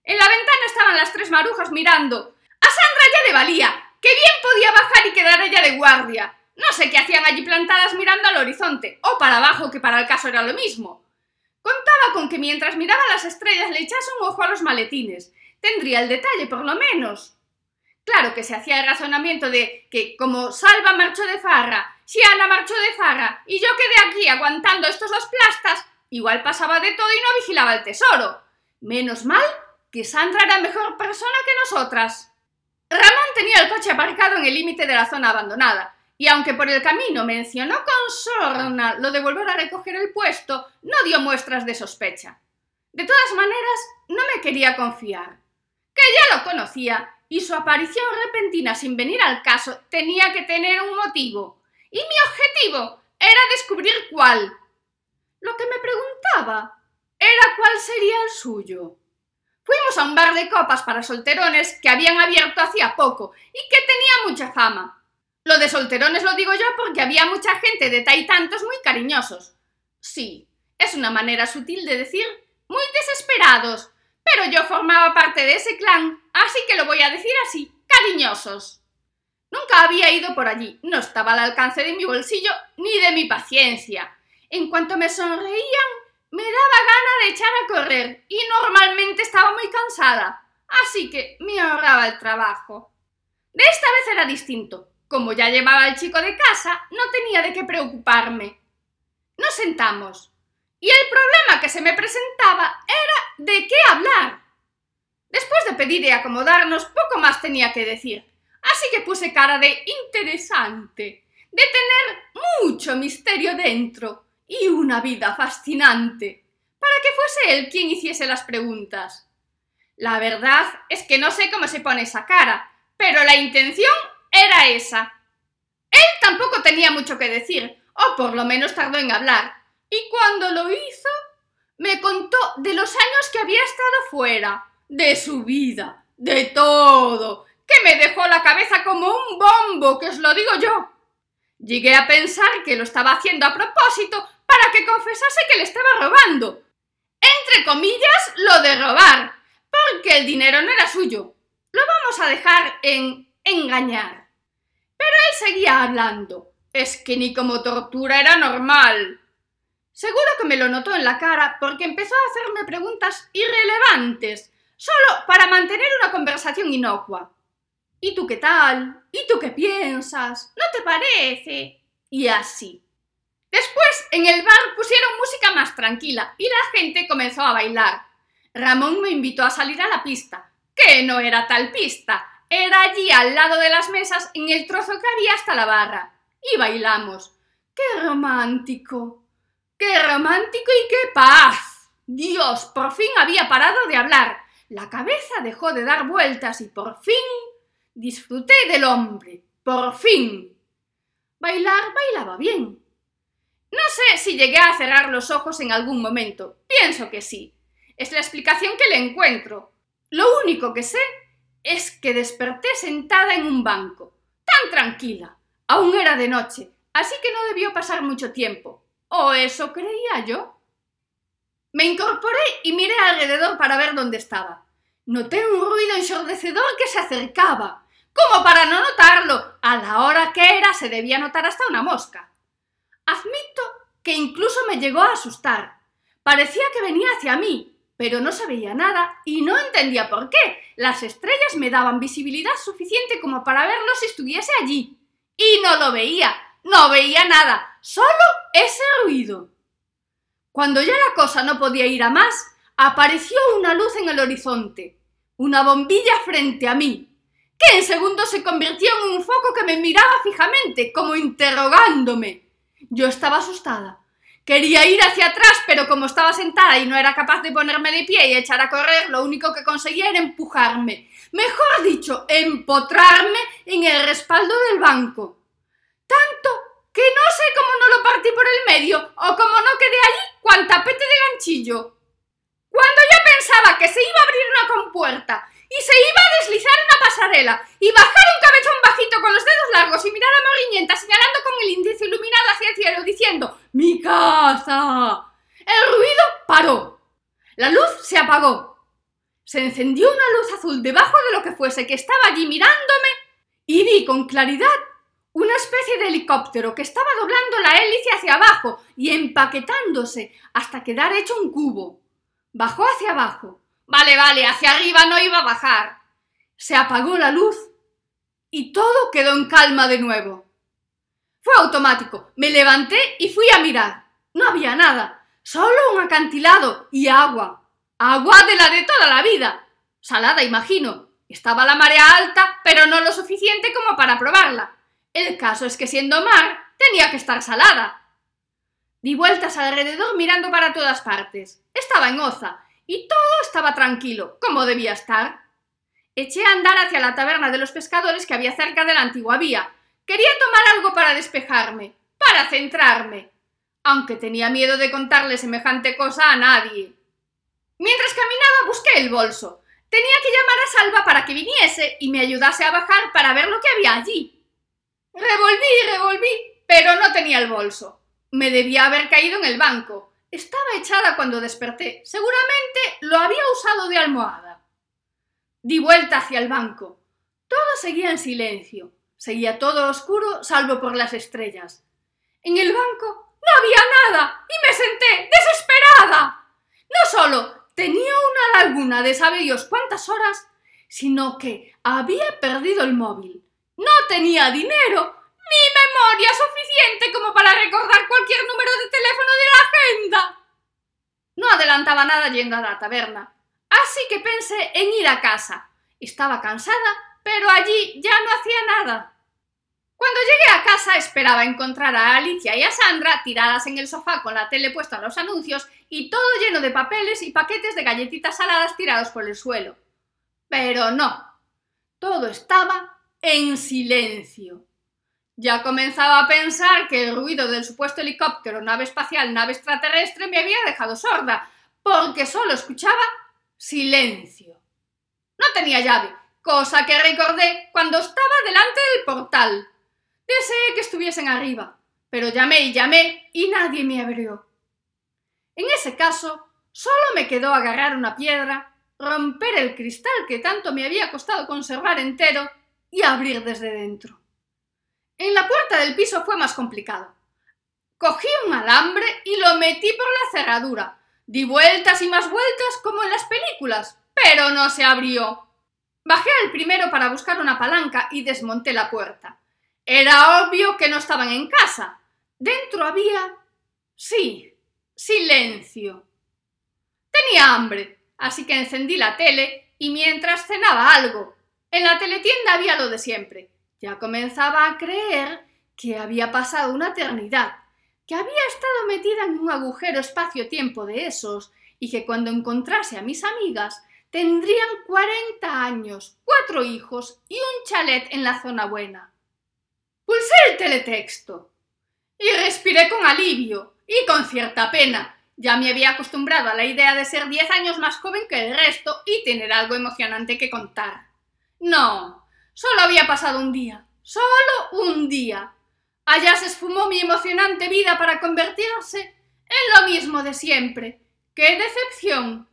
En la ventana estaban las tres marujas mirando. A Sandra ya le valía, que bien podía bajar y quedar ella de guardia. No sé qué hacían allí plantadas mirando al horizonte, o para abajo, que para el caso era lo mismo. Contaba con que mientras miraba las estrellas le echase un ojo a los maletines. Tendría el detalle, por lo menos. Claro que se hacía el razonamiento de que, como Salva marchó de farra, si Ana marchó de farra y yo quedé aquí aguantando estos dos plastas, igual pasaba de todo y no vigilaba el tesoro. Menos mal que Sandra era mejor persona que nosotras. Ramón tenía el coche aparcado en el límite de la zona abandonada, y aunque por el camino mencionó con sorna lo de volver a recoger el puesto, no dio muestras de sospecha. De todas maneras, no me quería confiar, que ya lo conocía y su aparición repentina sin venir al caso tenía que tener un motivo. Y mi objetivo era descubrir cuál. Lo que me preguntaba era cuál sería el suyo. Fuimos a un bar de copas para solterones que habían abierto hacía poco y que tenía mucha fama. Lo de solterones lo digo yo porque había mucha gente de taitantos muy cariñosos. Sí, es una manera sutil de decir muy desesperados, pero yo formaba parte de ese clan, así que lo voy a decir así, cariñosos. Nunca había ido por allí, no estaba al alcance de mi bolsillo ni de mi paciencia. En cuanto me sonreían, me daba gana de echar a correr y normalmente estaba muy cansada, así que me ahorraba el trabajo. De esta vez era distinto. Como ya llevaba al chico de casa, no tenía de qué preocuparme. Nos sentamos y el problema que se me presentaba era de qué hablar. Después de pedir y acomodarnos, poco más tenía que decir, así que puse cara de interesante, de tener mucho misterio dentro y una vida fascinante, para que fuese él quien hiciese las preguntas. La verdad es que no sé cómo se pone esa cara, pero la intención era esa. Él tampoco tenía mucho que decir, o por lo menos tardó en hablar, y cuando lo hizo, me contó de los años que había estado fuera, de su vida, de todo, que me dejó la cabeza como un bombo, que os lo digo yo. Llegué a pensar que lo estaba haciendo a propósito para que confesase que le estaba robando. Entre comillas, lo de robar, porque el dinero no era suyo. Lo vamos a dejar en engañar. Pero él seguía hablando. Es que ni como tortura era normal. Seguro que me lo notó en la cara porque empezó a hacerme preguntas irrelevantes, solo para mantener una conversación inocua. ¿Y tú qué tal? ¿Y tú qué piensas? ¿No te parece? Y así. Después, en el bar pusieron música más tranquila y la gente comenzó a bailar. Ramón me invitó a salir a la pista, que no era tal pista, era allí al lado de las mesas en el trozo que había hasta la barra. Y bailamos. ¡Qué romántico! ¡Qué romántico y qué paz! Dios, por fin había parado de hablar. La cabeza dejó de dar vueltas y por fin disfruté del hombre. Por fin. Bailar bailaba bien. No sé si llegué a cerrar los ojos en algún momento. Pienso que sí. Es la explicación que le encuentro. Lo único que sé es que desperté sentada en un banco, tan tranquila. Aún era de noche, así que no debió pasar mucho tiempo. ¿O eso creía yo? Me incorporé y miré alrededor para ver dónde estaba. Noté un ruido ensordecedor que se acercaba. Como para no notarlo, a la hora que era se debía notar hasta una mosca. Admito que incluso me llegó a asustar. Parecía que venía hacia mí, pero no se veía nada y no entendía por qué. Las estrellas me daban visibilidad suficiente como para verlo si estuviese allí. Y no lo veía, no veía nada, solo ese ruido. Cuando ya la cosa no podía ir a más, apareció una luz en el horizonte, una bombilla frente a mí, que en segundos se convirtió en un foco que me miraba fijamente, como interrogándome. Yo estaba asustada. Quería ir hacia atrás, pero como estaba sentada y no era capaz de ponerme de pie y echar a correr, lo único que conseguía era empujarme. Mejor dicho, empotrarme en el respaldo del banco. Tanto que no sé cómo no lo partí por el medio o cómo no quedé allí cuan tapete de ganchillo. Cuando ya pensaba que se iba a abrir una compuerta y se iba a deslizar una pasarela y bajar un cabezón bajito con los dedos largos y mirada morriñenta señalando con el índice iluminado hacia el cielo diciendo ¡Mi casa! El ruido paró. La luz se apagó. Se encendió una luz azul debajo de lo que fuese que estaba allí mirándome y vi con claridad una especie de helicóptero que estaba doblando la hélice hacia abajo y empaquetándose hasta quedar hecho un cubo. Bajó hacia abajo Vale, vale, hacia arriba no iba a bajar. Se apagó la luz y todo quedó en calma de nuevo. Fue automático. Me levanté y fui a mirar. No había nada, solo un acantilado y agua. Agua de la de toda la vida. Salada, imagino. Estaba la marea alta, pero no lo suficiente como para probarla. El caso es que siendo mar, tenía que estar salada. Di vueltas alrededor mirando para todas partes. Estaba en Oza y todo estaba tranquilo, como debía estar. eché a andar hacia la taberna de los pescadores que había cerca de la antigua vía. Quería tomar algo para despejarme, para centrarme, aunque tenía miedo de contarle semejante cosa a nadie. Mientras caminaba busqué el bolso. Tenía que llamar a Salva para que viniese y me ayudase a bajar para ver lo que había allí. Revolví y revolví, pero no tenía el bolso. Me debía haber caído en el banco. Estaba echada cuando desperté. Seguramente lo había usado de almohada. Di vuelta hacia el banco. Todo seguía en silencio. Seguía todo oscuro, salvo por las estrellas. En el banco no había nada y me senté desesperada. No solo tenía una laguna de sabe Dios cuántas horas, sino que había perdido el móvil. No tenía dinero ni memoria suficiente como para recordar cualquier número de teléfono de la agenda. No adelantaba nada yendo a la taberna, así que pensé en ir a casa. Estaba cansada, pero allí ya no hacía nada. Cuando llegué a casa esperaba encontrar a Alicia y a Sandra tiradas en el sofá con la tele puesta a los anuncios y todo lleno de papeles y paquetes de galletitas saladas tirados por el suelo. Pero no. Todo estaba en silencio. Ya comenzaba a pensar que el ruido del supuesto helicóptero, nave espacial, nave extraterrestre me había dejado sorda, porque solo escuchaba silencio. No tenía llave, cosa que recordé cuando estaba delante del portal. Deseé que estuviesen arriba, pero llamé y llamé y nadie me abrió. En ese caso, solo me quedó agarrar una piedra, romper el cristal que tanto me había costado conservar entero y abrir desde dentro. En la puerta del piso fue más complicado. Cogí un alambre y lo metí por la cerradura. Di vueltas y más vueltas como en las películas, pero no se abrió. Bajé al primero para buscar una palanca y desmonté la puerta. Era obvio que no estaban en casa. Dentro había... sí, silencio. Tenía hambre, así que encendí la tele y mientras cenaba algo. En la teletienda había lo de siempre. Ya comenzaba a creer que había pasado una eternidad, que había estado metida en un agujero espacio-tiempo de esos, y que cuando encontrase a mis amigas tendrían cuarenta años, cuatro hijos y un chalet en la zona buena. Pulsé el teletexto y respiré con alivio y con cierta pena. Ya me había acostumbrado a la idea de ser diez años más joven que el resto y tener algo emocionante que contar. No, solo había pasado un día, solo un día. Allá se esfumó mi emocionante vida para convertirse en lo mismo de siempre. ¡Qué decepción!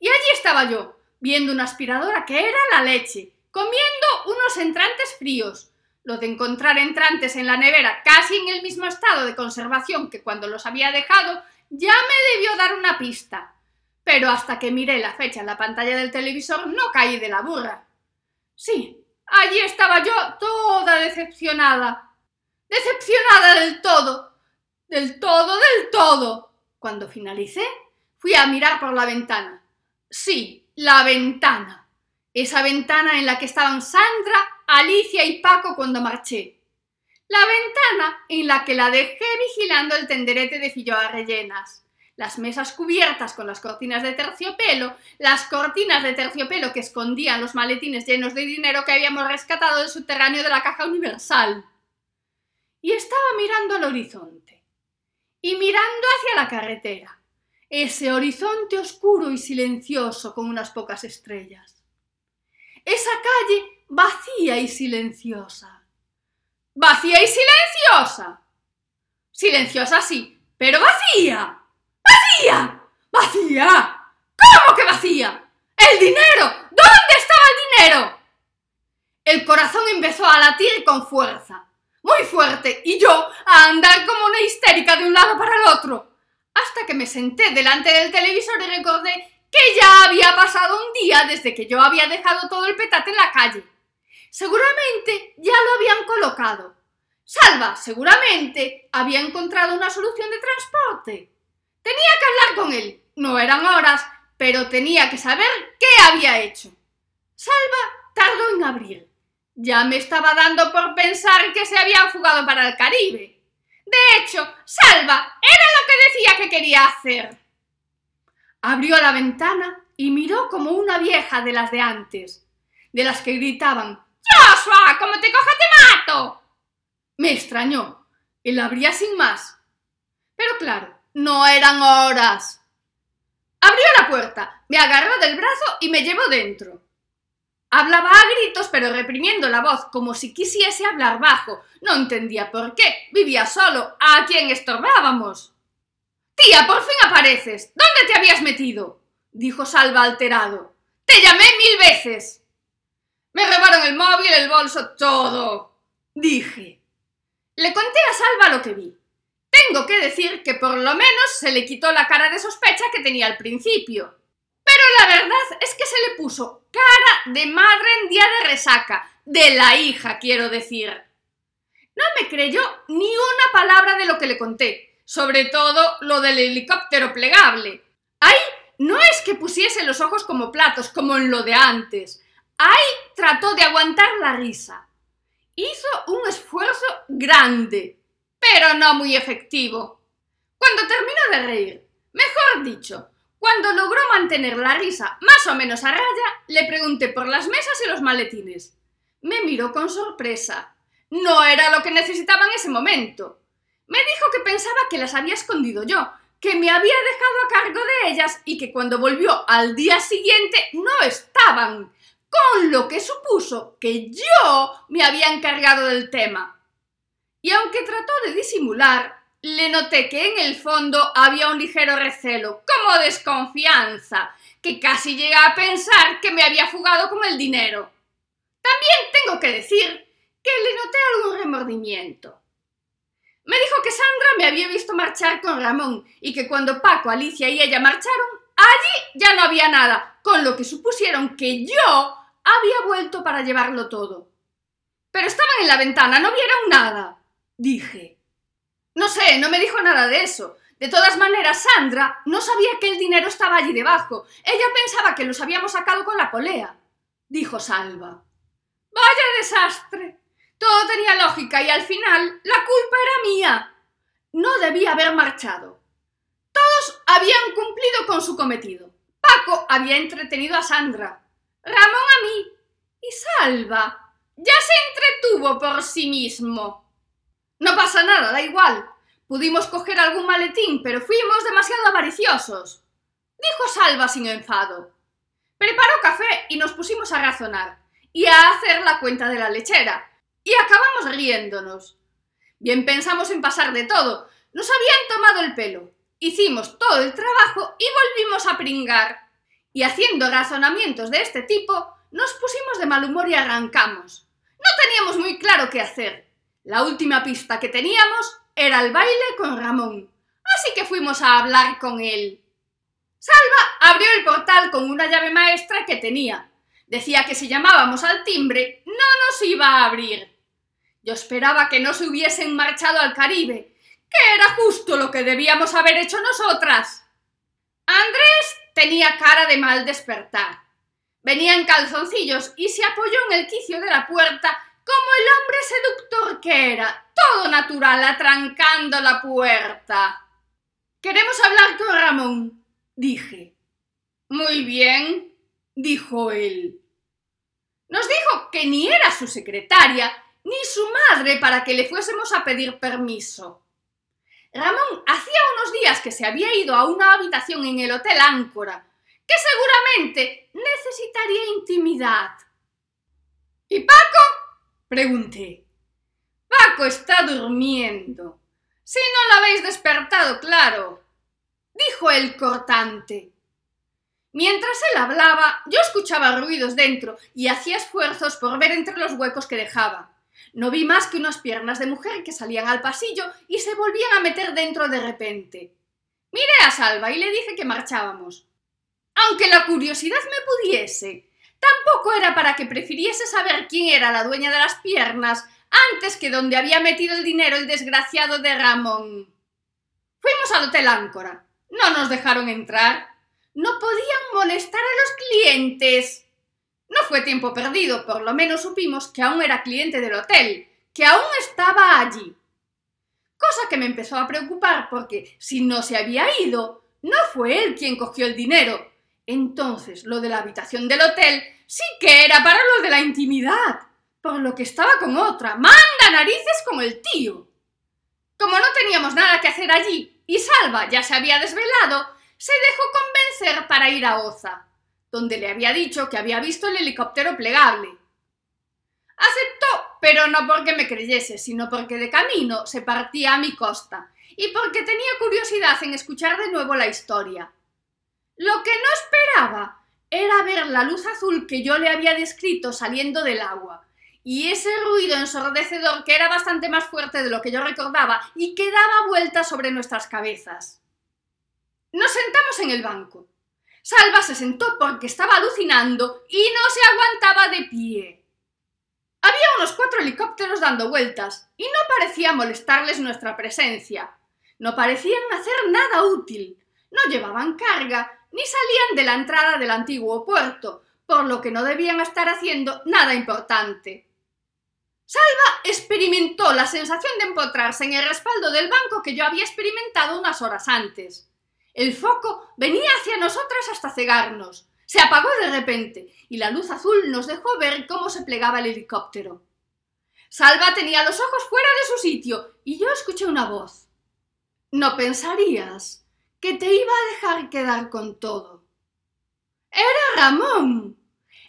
Y allí estaba yo, viendo una aspiradora que era la leche, comiendo unos entrantes fríos, lo de encontrar entrantes en la nevera casi en el mismo estado de conservación que cuando los había dejado ya me debió dar una pista. Pero hasta que miré la fecha en la pantalla del televisor no caí de la burra. Sí, allí estaba yo toda decepcionada. Decepcionada del todo. Del todo, del todo. Cuando finalicé, fui a mirar por la ventana. Sí, la ventana esa ventana en la que estaban Sandra, Alicia y Paco cuando marché. La ventana en la que la dejé vigilando el tenderete de filloas rellenas. Las mesas cubiertas con las cortinas de terciopelo, las cortinas de terciopelo que escondían los maletines llenos de dinero que habíamos rescatado del subterráneo de la caja universal. Y estaba mirando al horizonte. Y mirando hacia la carretera. Ese horizonte oscuro y silencioso con unas pocas estrellas esa calle vacía y silenciosa. ¡Vacía y silenciosa! Silenciosa sí, pero vacía. ¡Vacía! ¡Vacía! ¿Cómo que vacía? ¡El dinero! ¿Dónde estaba el dinero? El corazón empezó a latir con fuerza, muy fuerte, y yo a andar como una histérica de un lado para el otro, hasta que me senté delante del televisor y recordé que ya había pasado un día desde que yo había dejado todo el petate en la calle. Seguramente ya lo habían colocado. Salva, seguramente, había encontrado una solución de transporte. Tenía que hablar con él. No eran horas, pero tenía que saber qué había hecho. Salva tardó en abrir. Ya me estaba dando por pensar que se había fugado para el Caribe. De hecho, Salva era lo que decía que quería hacer. Abrió la ventana y miró como una vieja de las de antes. de las que gritaban ¡Joshua! ¡Como te coja te mato! Me extrañó. Él abría sin más. Pero claro, no eran horas. Abrió la puerta, me agarró del brazo y me llevó dentro. Hablaba a gritos, pero reprimiendo la voz, como si quisiese hablar bajo. No entendía por qué. Vivía solo. ¿A quién estorbábamos? Tía, por fin apareces. ¿Dónde te habías metido? dijo Salva alterado. Te llamé mil veces. Me robaron el móvil, el bolso, todo. dije. Le conté a Salva lo que vi. Tengo que decir que por lo menos se le quitó la cara de sospecha que tenía al principio. Pero la verdad es que se le puso cara de madre en día de resaca, de la hija, quiero decir. No me creyó ni una palabra de lo que le conté, sobre todo lo del helicóptero plegable. Ahí no es que pusiese los ojos como platos, como en lo de antes. Ahí trató de aguantar la risa. Hizo un esfuerzo grande, pero no muy efectivo. Cuando terminó de reír, mejor dicho, cuando logró mantener la risa más o menos a raya, le pregunté por las mesas y los maletines. Me miró con sorpresa. No era lo que necesitaba en ese momento. Me dijo que pensaba que las había escondido yo, que me había dejado a cargo de ellas y que cuando volvió al día siguiente no estaban, con lo que supuso que yo me había encargado del tema. Y aunque trató de disimular, le noté que en el fondo había un ligero recelo, como desconfianza, que casi llega a pensar que me había fugado con el dinero. También tengo que decir que le noté algún remordimiento. Me dijo que Sandra me había visto marchar con Ramón y que cuando Paco, Alicia y ella marcharon, allí ya no había nada, con lo que supusieron que yo había vuelto para llevarlo todo. Pero estaban en la ventana, no vieron nada, dije. No sé, no me dijo nada de eso. De todas maneras, Sandra no sabía que el dinero estaba allí debajo. Ella pensaba que los habíamos sacado con la polea, dijo Salva. Vaya desastre. Todo tenía lógica y al final la culpa era mía. No debía haber marchado. Todos habían cumplido con su cometido. Paco había entretenido a Sandra, Ramón a mí y Salva ya se entretuvo por sí mismo. No pasa nada, da igual. Pudimos coger algún maletín, pero fuimos demasiado avariciosos. Dijo Salva sin enfado. Preparó café y nos pusimos a razonar y a hacer la cuenta de la lechera. Y acabamos riéndonos. Bien pensamos en pasar de todo. Nos habían tomado el pelo. Hicimos todo el trabajo y volvimos a pringar. Y haciendo razonamientos de este tipo, nos pusimos de mal humor y arrancamos. No teníamos muy claro qué hacer. La última pista que teníamos era el baile con Ramón, así que fuimos a hablar con él. Salva abrió el portal con una llave maestra que tenía. Decía que si llamábamos al timbre no nos iba a abrir. Yo esperaba que no se hubiesen marchado al Caribe, que era justo lo que debíamos haber hecho nosotras. Andrés tenía cara de mal despertar. Venía en calzoncillos y se apoyó en el quicio de la puerta como el hombre seductor que era, todo natural, atrancando la puerta. Queremos hablar con Ramón, dije. Muy bien, dijo él. Nos dijo que ni era su secretaria ni su madre para que le fuésemos a pedir permiso. Ramón hacía unos días que se había ido a una habitación en el Hotel Áncora, que seguramente necesitaría intimidad. ¿Y Paco? Pregunté. Paco está durmiendo. Si no lo habéis despertado, claro. Dijo el cortante. Mientras él hablaba, yo escuchaba ruidos dentro y hacía esfuerzos por ver entre los huecos que dejaba. No vi más que unas piernas de mujer que salían al pasillo y se volvían a meter dentro de repente. Miré a Salva y le dije que marchábamos. Aunque la curiosidad me pudiese, Tampoco era para que prefiriese saber quién era la dueña de las piernas antes que donde había metido el dinero el desgraciado de Ramón. Fuimos al Hotel Áncora. No nos dejaron entrar. No podían molestar a los clientes. No fue tiempo perdido, por lo menos supimos que aún era cliente del hotel, que aún estaba allí. Cosa que me empezó a preocupar porque si no se había ido, no fue él quien cogió el dinero, Entonces, lo de la habitación del hotel sí que era para lo de la intimidad, por lo que estaba con otra. ¡Manda narices como el tío! Como no teníamos nada que hacer allí y Salva ya se había desvelado, se dejó convencer para ir a Oza, donde le había dicho que había visto el helicóptero plegable. Aceptó, pero no porque me creyese, sino porque de camino se partía a mi costa y porque tenía curiosidad en escuchar de nuevo la historia. Lo que no esperaba era ver la luz azul que yo le había descrito saliendo del agua, y ese ruido ensordecedor que era bastante más fuerte de lo que yo recordaba y que daba vueltas sobre nuestras cabezas. Nos sentamos en el banco. Salva se sentó porque estaba alucinando y no se aguantaba de pie. Había unos cuatro helicópteros dando vueltas y no parecía molestarles nuestra presencia. No parecían hacer nada útil. No llevaban carga ni salían de la entrada del antiguo puerto, por lo que no debían estar haciendo nada importante. Salva experimentó la sensación de empotrarse en el respaldo del banco que yo había experimentado unas horas antes. El foco venía hacia nosotras hasta cegarnos. Se apagó de repente y la luz azul nos dejó ver cómo se plegaba el helicóptero. Salva tenía los ojos fuera de su sitio y yo escuché una voz. No pensarías que te iba a dejar quedar con todo. Era Ramón.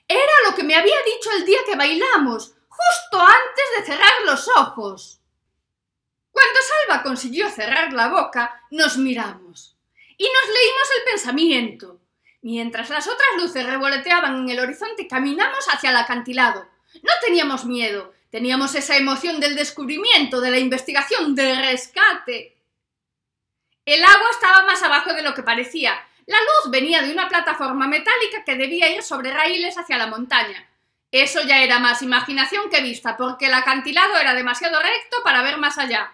Era lo que me había dicho el día que bailamos, justo antes de cerrar los ojos. Cuando Salva consiguió cerrar la boca, nos miramos y nos leímos el pensamiento. Mientras las otras luces revoloteaban en el horizonte, caminamos hacia el acantilado. No teníamos miedo, teníamos esa emoción del descubrimiento, de la investigación, del rescate. El agua estaba más abajo de lo que parecía. La luz venía de una plataforma metálica que debía ir sobre raíles hacia la montaña. Eso ya era más imaginación que vista, porque el acantilado era demasiado recto para ver más allá.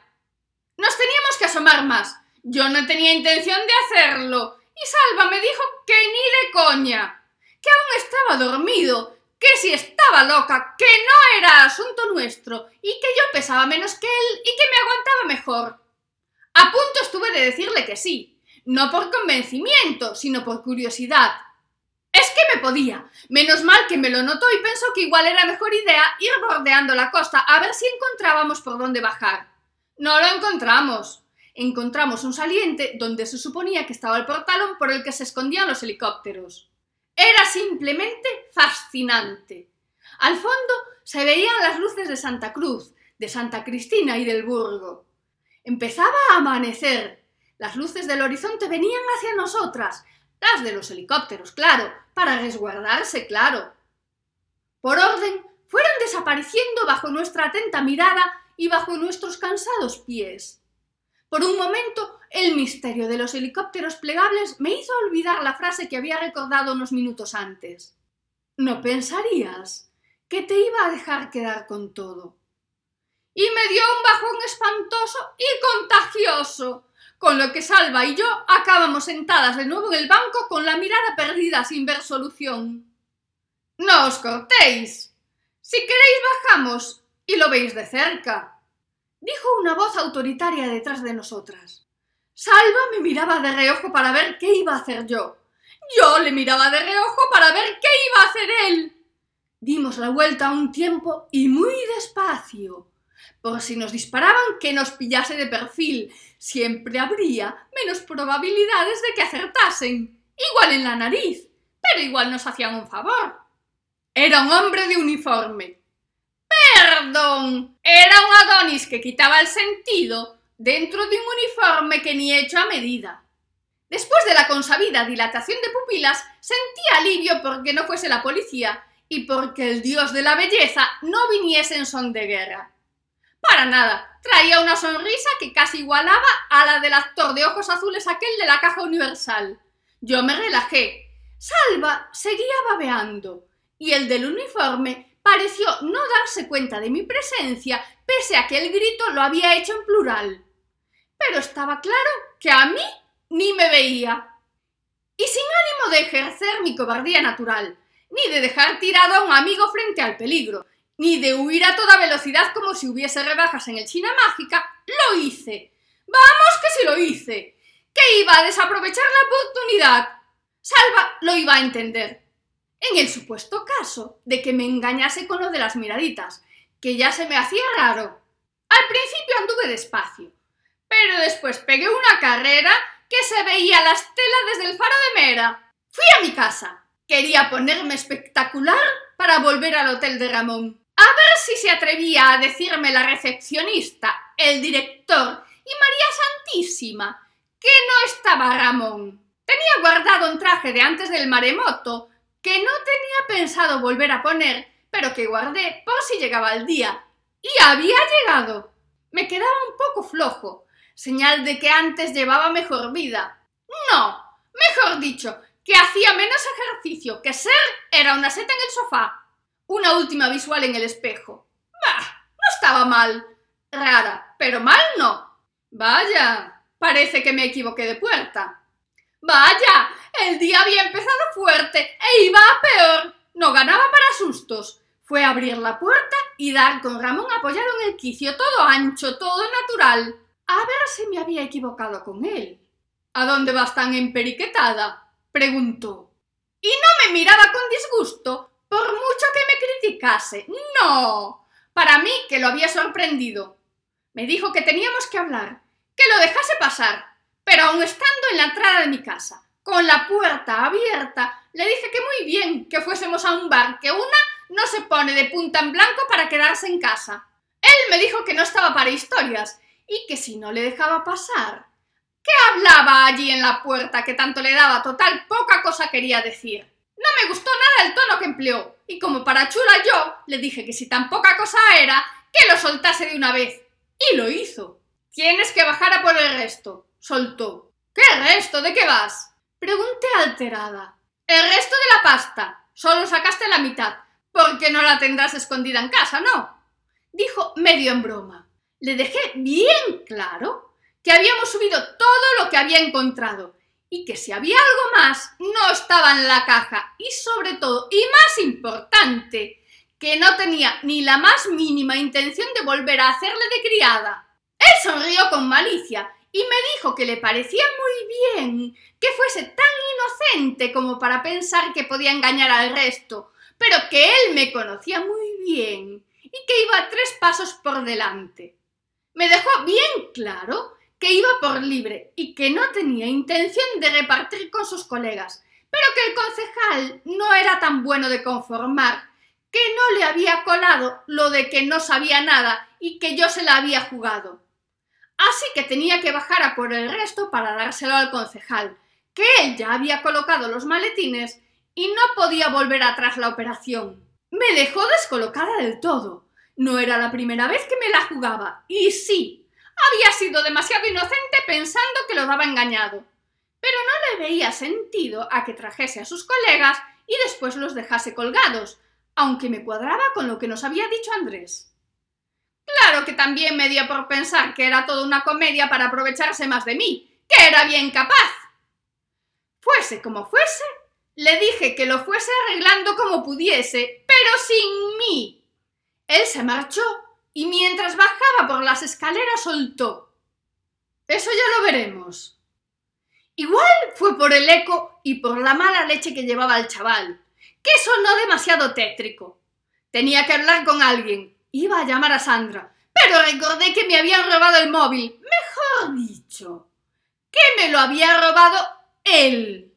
Nos teníamos que asomar más. Yo no tenía intención de hacerlo, y Salva me dijo que ni de coña, que aún estaba dormido, que si estaba loca, que no era asunto nuestro, y que yo pesaba menos que él y que me aguantaba mejor. A punto estuve de decirle que sí, no por convencimiento, sino por curiosidad. Es que me podía. Menos mal que me lo notó y pensó que igual era mejor idea ir bordeando la costa a ver si encontrábamos por dónde bajar. No lo encontramos. Encontramos un saliente donde se suponía que estaba el portalón por el que se escondían los helicópteros. Era simplemente fascinante. Al fondo se veían las luces de Santa Cruz, de Santa Cristina y del Burgo. Empezaba a amanecer. Las luces del horizonte venían hacia nosotras, las de los helicópteros, claro, para resguardarse, claro. Por orden, fueron desapareciendo bajo nuestra atenta mirada y bajo nuestros cansados pies. Por un momento, el misterio de los helicópteros plegables me hizo olvidar la frase que había recordado unos minutos antes. No pensarías que te iba a dejar quedar con todo y me dio un bajón espantoso y contagioso, con lo que Salva y yo acabamos sentadas de nuevo en el banco con la mirada perdida sin ver solución. No os cortéis. Si queréis bajamos y lo veis de cerca, dijo una voz autoritaria detrás de nosotras. Salva me miraba de reojo para ver qué iba a hacer yo. Yo le miraba de reojo para ver qué iba a hacer él. Dimos la vuelta a un tiempo y muy despacio por si nos disparaban que nos pillase de perfil. Siempre habría menos probabilidades de que acertasen. Igual en la nariz, pero igual nos hacían un favor. Era un hombre de uniforme. Perdón. Era un Adonis que quitaba el sentido dentro de un uniforme que ni hecho a medida. Después de la consabida dilatación de pupilas, sentí alivio porque no fuese la policía y porque el dios de la belleza no viniese en son de guerra. Para nada. Traía una sonrisa que casi igualaba a la del actor de ojos azules aquel de la caja universal. Yo me relajé. Salva seguía babeando, y el del uniforme pareció no darse cuenta de mi presencia, pese a que el grito lo había hecho en plural. Pero estaba claro que a mí ni me veía. Y sin ánimo de ejercer mi cobardía natural, ni de dejar tirado a un amigo frente al peligro, ni de huir a toda velocidad como si hubiese rebajas en el China Mágica, lo hice. Vamos que sí lo hice. Que iba a desaprovechar la oportunidad. Salva lo iba a entender. En el supuesto caso de que me engañase con lo de las miraditas, que ya se me hacía raro. Al principio anduve despacio, pero después pegué una carrera que se veía las telas desde el faro de Mera. Fui a mi casa. Quería ponerme espectacular para volver al hotel de Ramón. A ver si se atrevía a decirme la recepcionista, el director y María Santísima que no estaba Ramón. Tenía guardado un traje de antes del maremoto que no tenía pensado volver a poner, pero que guardé por si llegaba el día. Y había llegado. Me quedaba un poco flojo, señal de que antes llevaba mejor vida. No, mejor dicho, que hacía menos ejercicio, que ser era una seta en el sofá. Una última visual en el espejo. Bah, no estaba mal. Rara, pero mal no. Vaya, parece que me equivoqué de puerta. Vaya, el día había empezado fuerte e iba a peor. No ganaba para sustos. Fue abrir la puerta y dar con Ramón apoyado en el quicio, todo ancho, todo natural. A ver si me había equivocado con él. ¿A dónde vas tan emperiquetada? preguntó. Y no me miraba con disgusto, por mucho que me criticase. No. Para mí que lo había sorprendido. Me dijo que teníamos que hablar, que lo dejase pasar, pero aun estando en la entrada de mi casa, con la puerta abierta, le dije que muy bien que fuésemos a un bar, que una no se pone de punta en blanco para quedarse en casa. Él me dijo que no estaba para historias y que si no le dejaba pasar. ¿Qué hablaba allí en la puerta que tanto le daba? Total, poca cosa quería decir. No me gustó nada el tono que empleó, y como para chula yo, le dije que si tan poca cosa era, que lo soltase de una vez. Y lo hizo. Tienes que bajar a por el resto, soltó. ¿Qué resto? ¿De qué vas? Pregunté alterada. El resto de la pasta. Solo sacaste la mitad, porque no la tendrás escondida en casa, ¿no? Dijo medio en broma. Le dejé bien claro que habíamos subido todo lo que había encontrado y que si había algo más no estaba en la caja y sobre todo, y más importante, que no tenía ni la más mínima intención de volver a hacerle de criada. Él sonrió con malicia y me dijo que le parecía muy bien que fuese tan inocente como para pensar que podía engañar al resto, pero que él me conocía muy bien y que iba tres pasos por delante. Me dejó bien claro que iba por libre y que no tenía intención de repartir con sus colegas, pero que el concejal no era tan bueno de conformar, que no le había colado lo de que no sabía nada y que yo se la había jugado. Así que tenía que bajar a por el resto para dárselo al concejal, que él ya había colocado los maletines y no podía volver atrás la operación. Me dejó descolocada del todo. No era la primera vez que me la jugaba, y sí, había sido demasiado inocente pensando que lo daba engañado. Pero no le veía sentido a que trajese a sus colegas y después los dejase colgados, aunque me cuadraba con lo que nos había dicho Andrés. Claro que también me dio por pensar que era toda una comedia para aprovecharse más de mí, que era bien capaz. Fuese como fuese, le dije que lo fuese arreglando como pudiese, pero sin mí. Él se marchó y mientras bajaba por las escaleras soltó. Eso ya lo veremos. Igual fue por el eco y por la mala leche que llevaba el chaval, que sonó demasiado tétrico. Tenía que hablar con alguien. Iba a llamar a Sandra, pero recordé que me habían robado el móvil. Mejor dicho, que me lo había robado él.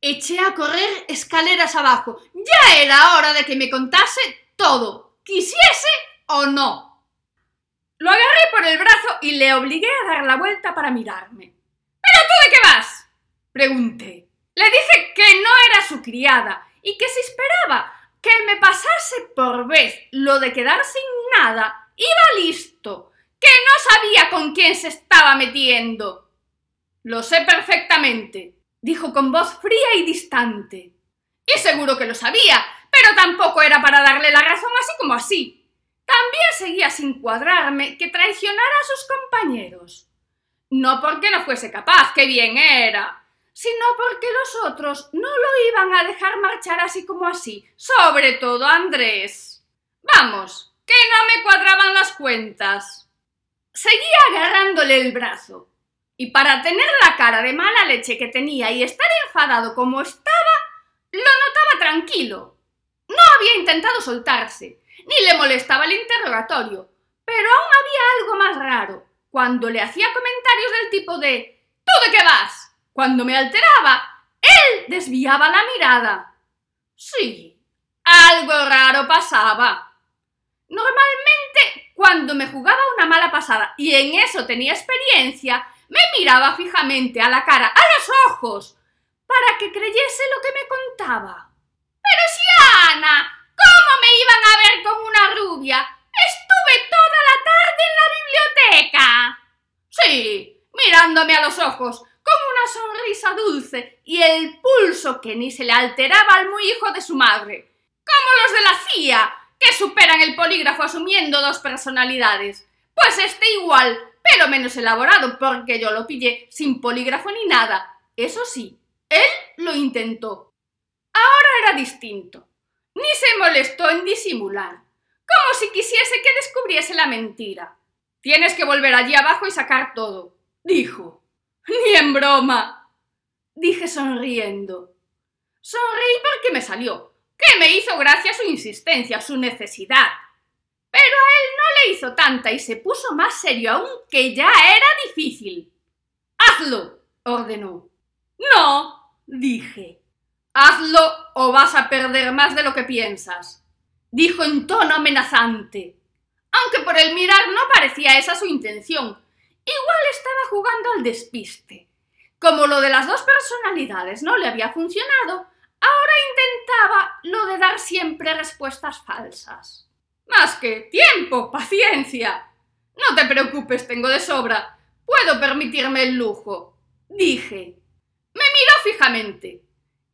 Eché a correr escaleras abajo. Ya era hora de que me contase todo, quisiese o no. Lo agarré por el brazo y le obligué a dar la vuelta para mirarme. ¿Pero tú de qué vas? pregunté. Le dije que no era su criada y que si esperaba que me pasase por vez lo de quedar sin nada, iba listo, que no sabía con quién se estaba metiendo. Lo sé perfectamente, dijo con voz fría y distante. Y seguro que lo sabía, pero tampoco era para darle la razón así como así. También seguía sin cuadrarme que traicionara a sus compañeros. No porque no fuese capaz, que bien era, sino porque los otros no lo iban a dejar marchar así como así, sobre todo Andrés. Vamos, que no me cuadraban las cuentas. Seguía agarrándole el brazo. Y para tener la cara de mala leche que tenía y estar enfadado como estaba, lo notaba tranquilo. No había intentado soltarse, ni le molestaba el interrogatorio, pero aún había algo más raro, cuando le hacía comentarios del tipo de ¿Tú de qué vas? Cuando me alteraba, él desviaba la mirada. Sí, algo raro pasaba. Normalmente, cuando me jugaba una mala pasada y en eso tenía experiencia, me miraba fijamente a la cara, a los ojos, para que creyese lo que me contaba. Pero si Ana, ¿cómo me iban a ver con una rubia? Estuve toda la tarde en la biblioteca. Sí, mirándome a los ojos, con una sonrisa dulce y el pulso que ni se le alteraba al muy hijo de su madre. Como los de la CIA, que superan el polígrafo asumiendo dos personalidades. Pues este igual, pero menos elaborado, porque yo lo pillé sin polígrafo ni nada. Eso sí, él lo intentó. Ahora era distinto. Ni se molestó en disimular, como si quisiese que descubriese la mentira. Tienes que volver allí abajo y sacar todo, dijo. Ni en broma, dije sonriendo. Sonreí porque me salió, que me hizo gracia su insistencia, su necesidad. Pero a él no le hizo tanta y se puso más serio aún que ya era difícil. Hazlo, ordenó. No, dije. Hazlo o vas a perder más de lo que piensas, dijo en tono amenazante. Aunque por el mirar no parecía esa su intención. Igual estaba jugando al despiste. Como lo de las dos personalidades no le había funcionado, ahora intentaba lo de dar siempre respuestas falsas. Más que tiempo, paciencia. No te preocupes, tengo de sobra. Puedo permitirme el lujo, dije. Me miró fijamente.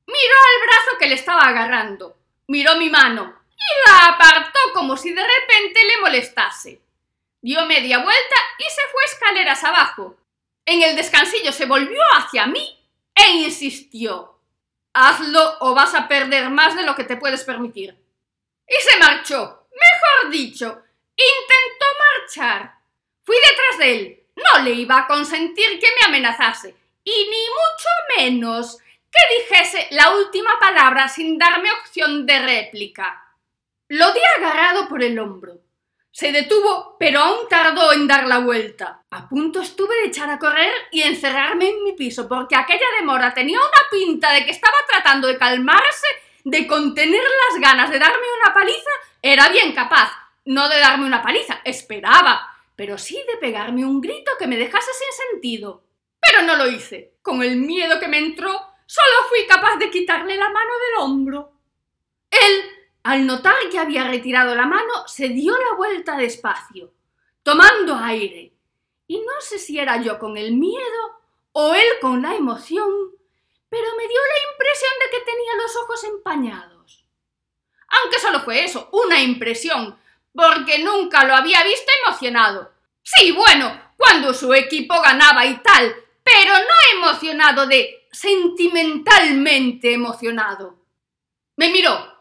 Miró al brazo que le estaba agarrando. Miró mi mano y la apartó como si de repente le molestase. Dio media vuelta y se fue escaleras abajo. En el descansillo se volvió hacia mí e insistió. Hazlo o vas a perder más de lo que te puedes permitir. Y se marchó. Mejor dicho, intentó marchar. Fui detrás de él. No le iba a consentir que me amenazase, y ni mucho menos que dijese la última palabra sin darme opción de réplica. Lo di agarrado por el hombro. Se detuvo, pero aún tardó en dar la vuelta. A punto estuve de echar a correr y encerrarme en mi piso, porque aquella demora tenía una pinta de que estaba tratando de calmarse, de contener las ganas de darme una paliza. Era bien capaz, no de darme una paliza, esperaba, pero sí de pegarme un grito que me dejase sin sentido. Pero no lo hice. Con el miedo que me entró, solo fui capaz de quitarle la mano del hombro. Él al notar que había retirado la mano, se dio la vuelta despacio, tomando aire. Y no sé si era yo con el miedo o él con la emoción, pero me dio la impresión de que tenía los ojos empañados. Aunque solo fue eso, una impresión, porque nunca lo había visto emocionado. Sí, bueno, cuando su equipo ganaba y tal, pero no emocionado de sentimentalmente emocionado. Me miró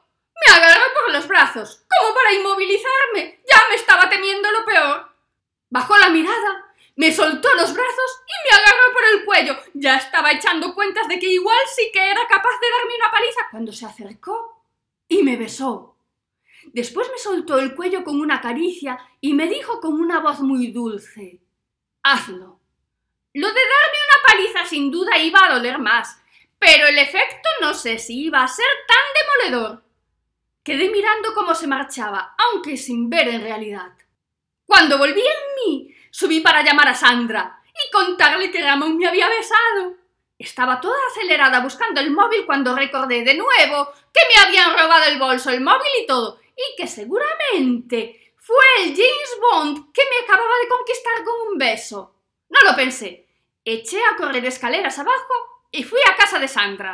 me agarró por los brazos, como para inmovilizarme. Ya me estaba temiendo lo peor. Bajó la mirada, me soltó los brazos y me agarró por el cuello. Ya estaba echando cuentas de que igual sí que era capaz de darme una paliza cuando se acercó y me besó. Después me soltó el cuello con una caricia y me dijo con una voz muy dulce Hazlo. Lo de darme una paliza sin duda iba a doler más, pero el efecto no sé si iba a ser tan demoledor. Quedé mirando cómo se marchaba, aunque sin ver en realidad. Cuando volví en mí, subí para llamar a Sandra y contarle que Ramón me había besado. Estaba toda acelerada buscando el móvil cuando recordé de nuevo que me habían robado el bolso, el móvil y todo, y que seguramente fue el James Bond que me acababa de conquistar con un beso. No lo pensé. Eché a correr escaleras abajo y fui a casa de Sandra.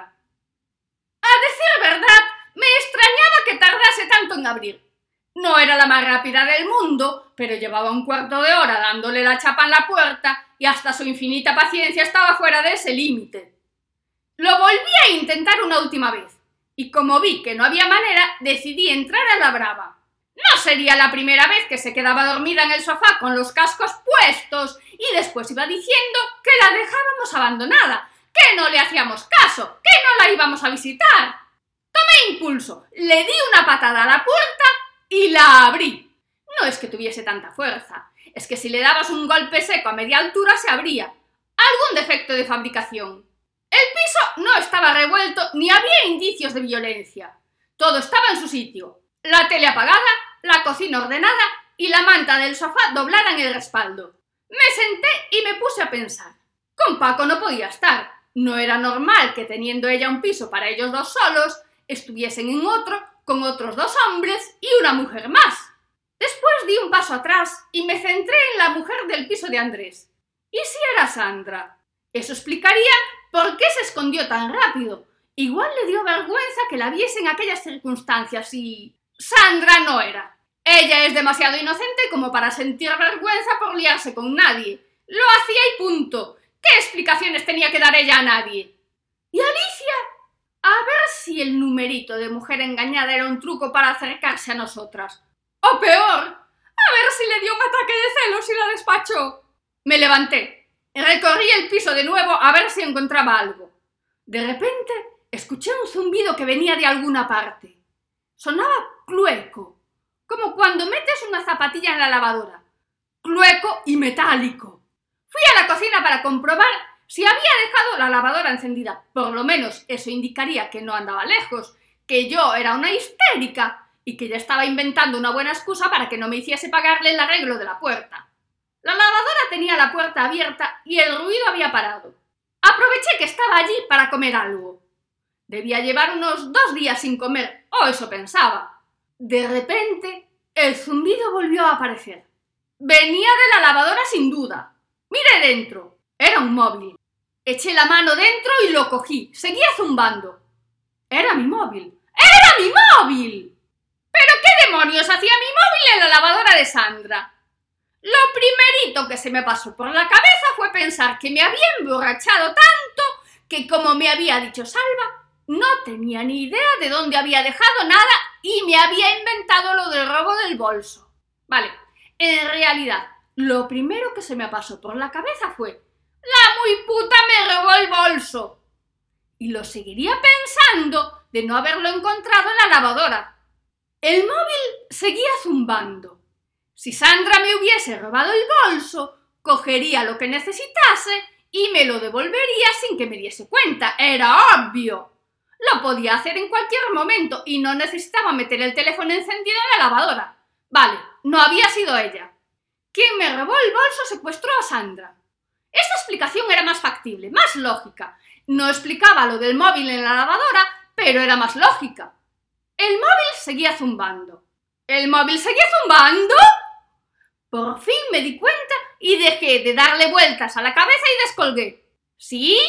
A decir verdad, me extrañaba que tardase tanto en abrir. No era la más rápida del mundo, pero llevaba un cuarto de hora dándole la chapa en la puerta y hasta su infinita paciencia estaba fuera de ese límite. Lo volví a intentar una última vez, y como vi que no había manera, decidí entrar a la brava. No sería la primera vez que se quedaba dormida en el sofá con los cascos puestos y después iba diciendo que la dejábamos abandonada, que no le hacíamos caso, que no la íbamos a visitar. Tomé impulso, le di una patada a la puerta y la abrí. No es que tuviese tanta fuerza, es que si le dabas un golpe seco a media altura se abría. Algún defecto de fabricación. El piso no estaba revuelto ni había indicios de violencia. Todo estaba en su sitio. La tele apagada, la cocina ordenada y la manta del sofá doblada en el respaldo. Me senté y me puse a pensar. Con Paco no podía estar. No era normal que teniendo ella un piso para ellos dos solos, estuviesen en otro con otros dos hombres y una mujer más. Después di un paso atrás y me centré en la mujer del piso de Andrés. ¿Y si era Sandra? Eso explicaría por qué se escondió tan rápido. Igual le dio vergüenza que la viese en aquellas circunstancias y... Sandra no era. Ella es demasiado inocente como para sentir vergüenza por liarse con nadie. Lo hacía y punto. ¿Qué explicaciones tenía que dar ella a nadie? ¿Y Alicia? A ver si el numerito de mujer engañada era un truco para acercarse a nosotras. O peor, a ver si le dio un ataque de celos y la despachó. Me levanté. Recorrí el piso de nuevo a ver si encontraba algo. De repente escuché un zumbido que venía de alguna parte. Sonaba clueco, como cuando metes una zapatilla en la lavadora. Clueco y metálico. Fui a la cocina para comprobar si había dejado la lavadora encendida. Por lo menos eso indicaría que no andaba lejos, que yo era una histérica y que ya estaba inventando una buena excusa para que no me hiciese pagarle el arreglo de la puerta. La lavadora tenía la puerta abierta y el ruido había parado. Aproveché que estaba allí para comer algo. Debía llevar unos dos días sin comer, o eso pensaba. De repente, el zumbido volvió a aparecer. Venía de la lavadora sin duda. Miré dentro. Era un móvil. Eché la mano dentro y lo cogí. Seguía zumbando. Era mi móvil. ¡Era mi móvil! ¿Pero qué demonios hacía mi móvil en la lavadora de Sandra? Lo primerito que se me pasó por la cabeza fue pensar que me había emborrachado tanto que, como me había dicho Salva, no tenía ni idea de dónde había dejado nada y me había inventado lo del robo del bolso. Vale, en realidad, lo primero que se me pasó por la cabeza fue la muy puta me robó el bolso. Y lo seguiría pensando de no haberlo encontrado en la lavadora. El móvil seguía zumbando. Si Sandra me hubiese robado el bolso, cogería lo que necesitase y me lo devolvería sin que me diese cuenta. Era obvio. Lo podía hacer en cualquier momento y no necesitaba meter el teléfono encendido en la lavadora. Vale, no había sido ella. Quien me robó el bolso secuestró a Sandra. Esta explicación era más factible, más lógica. No explicaba lo del móvil en la lavadora, pero era más lógica. El móvil seguía zumbando. ¿El móvil seguía zumbando? Por fin me di cuenta y dejé de darle vueltas a la cabeza y descolgué. ¿Sí?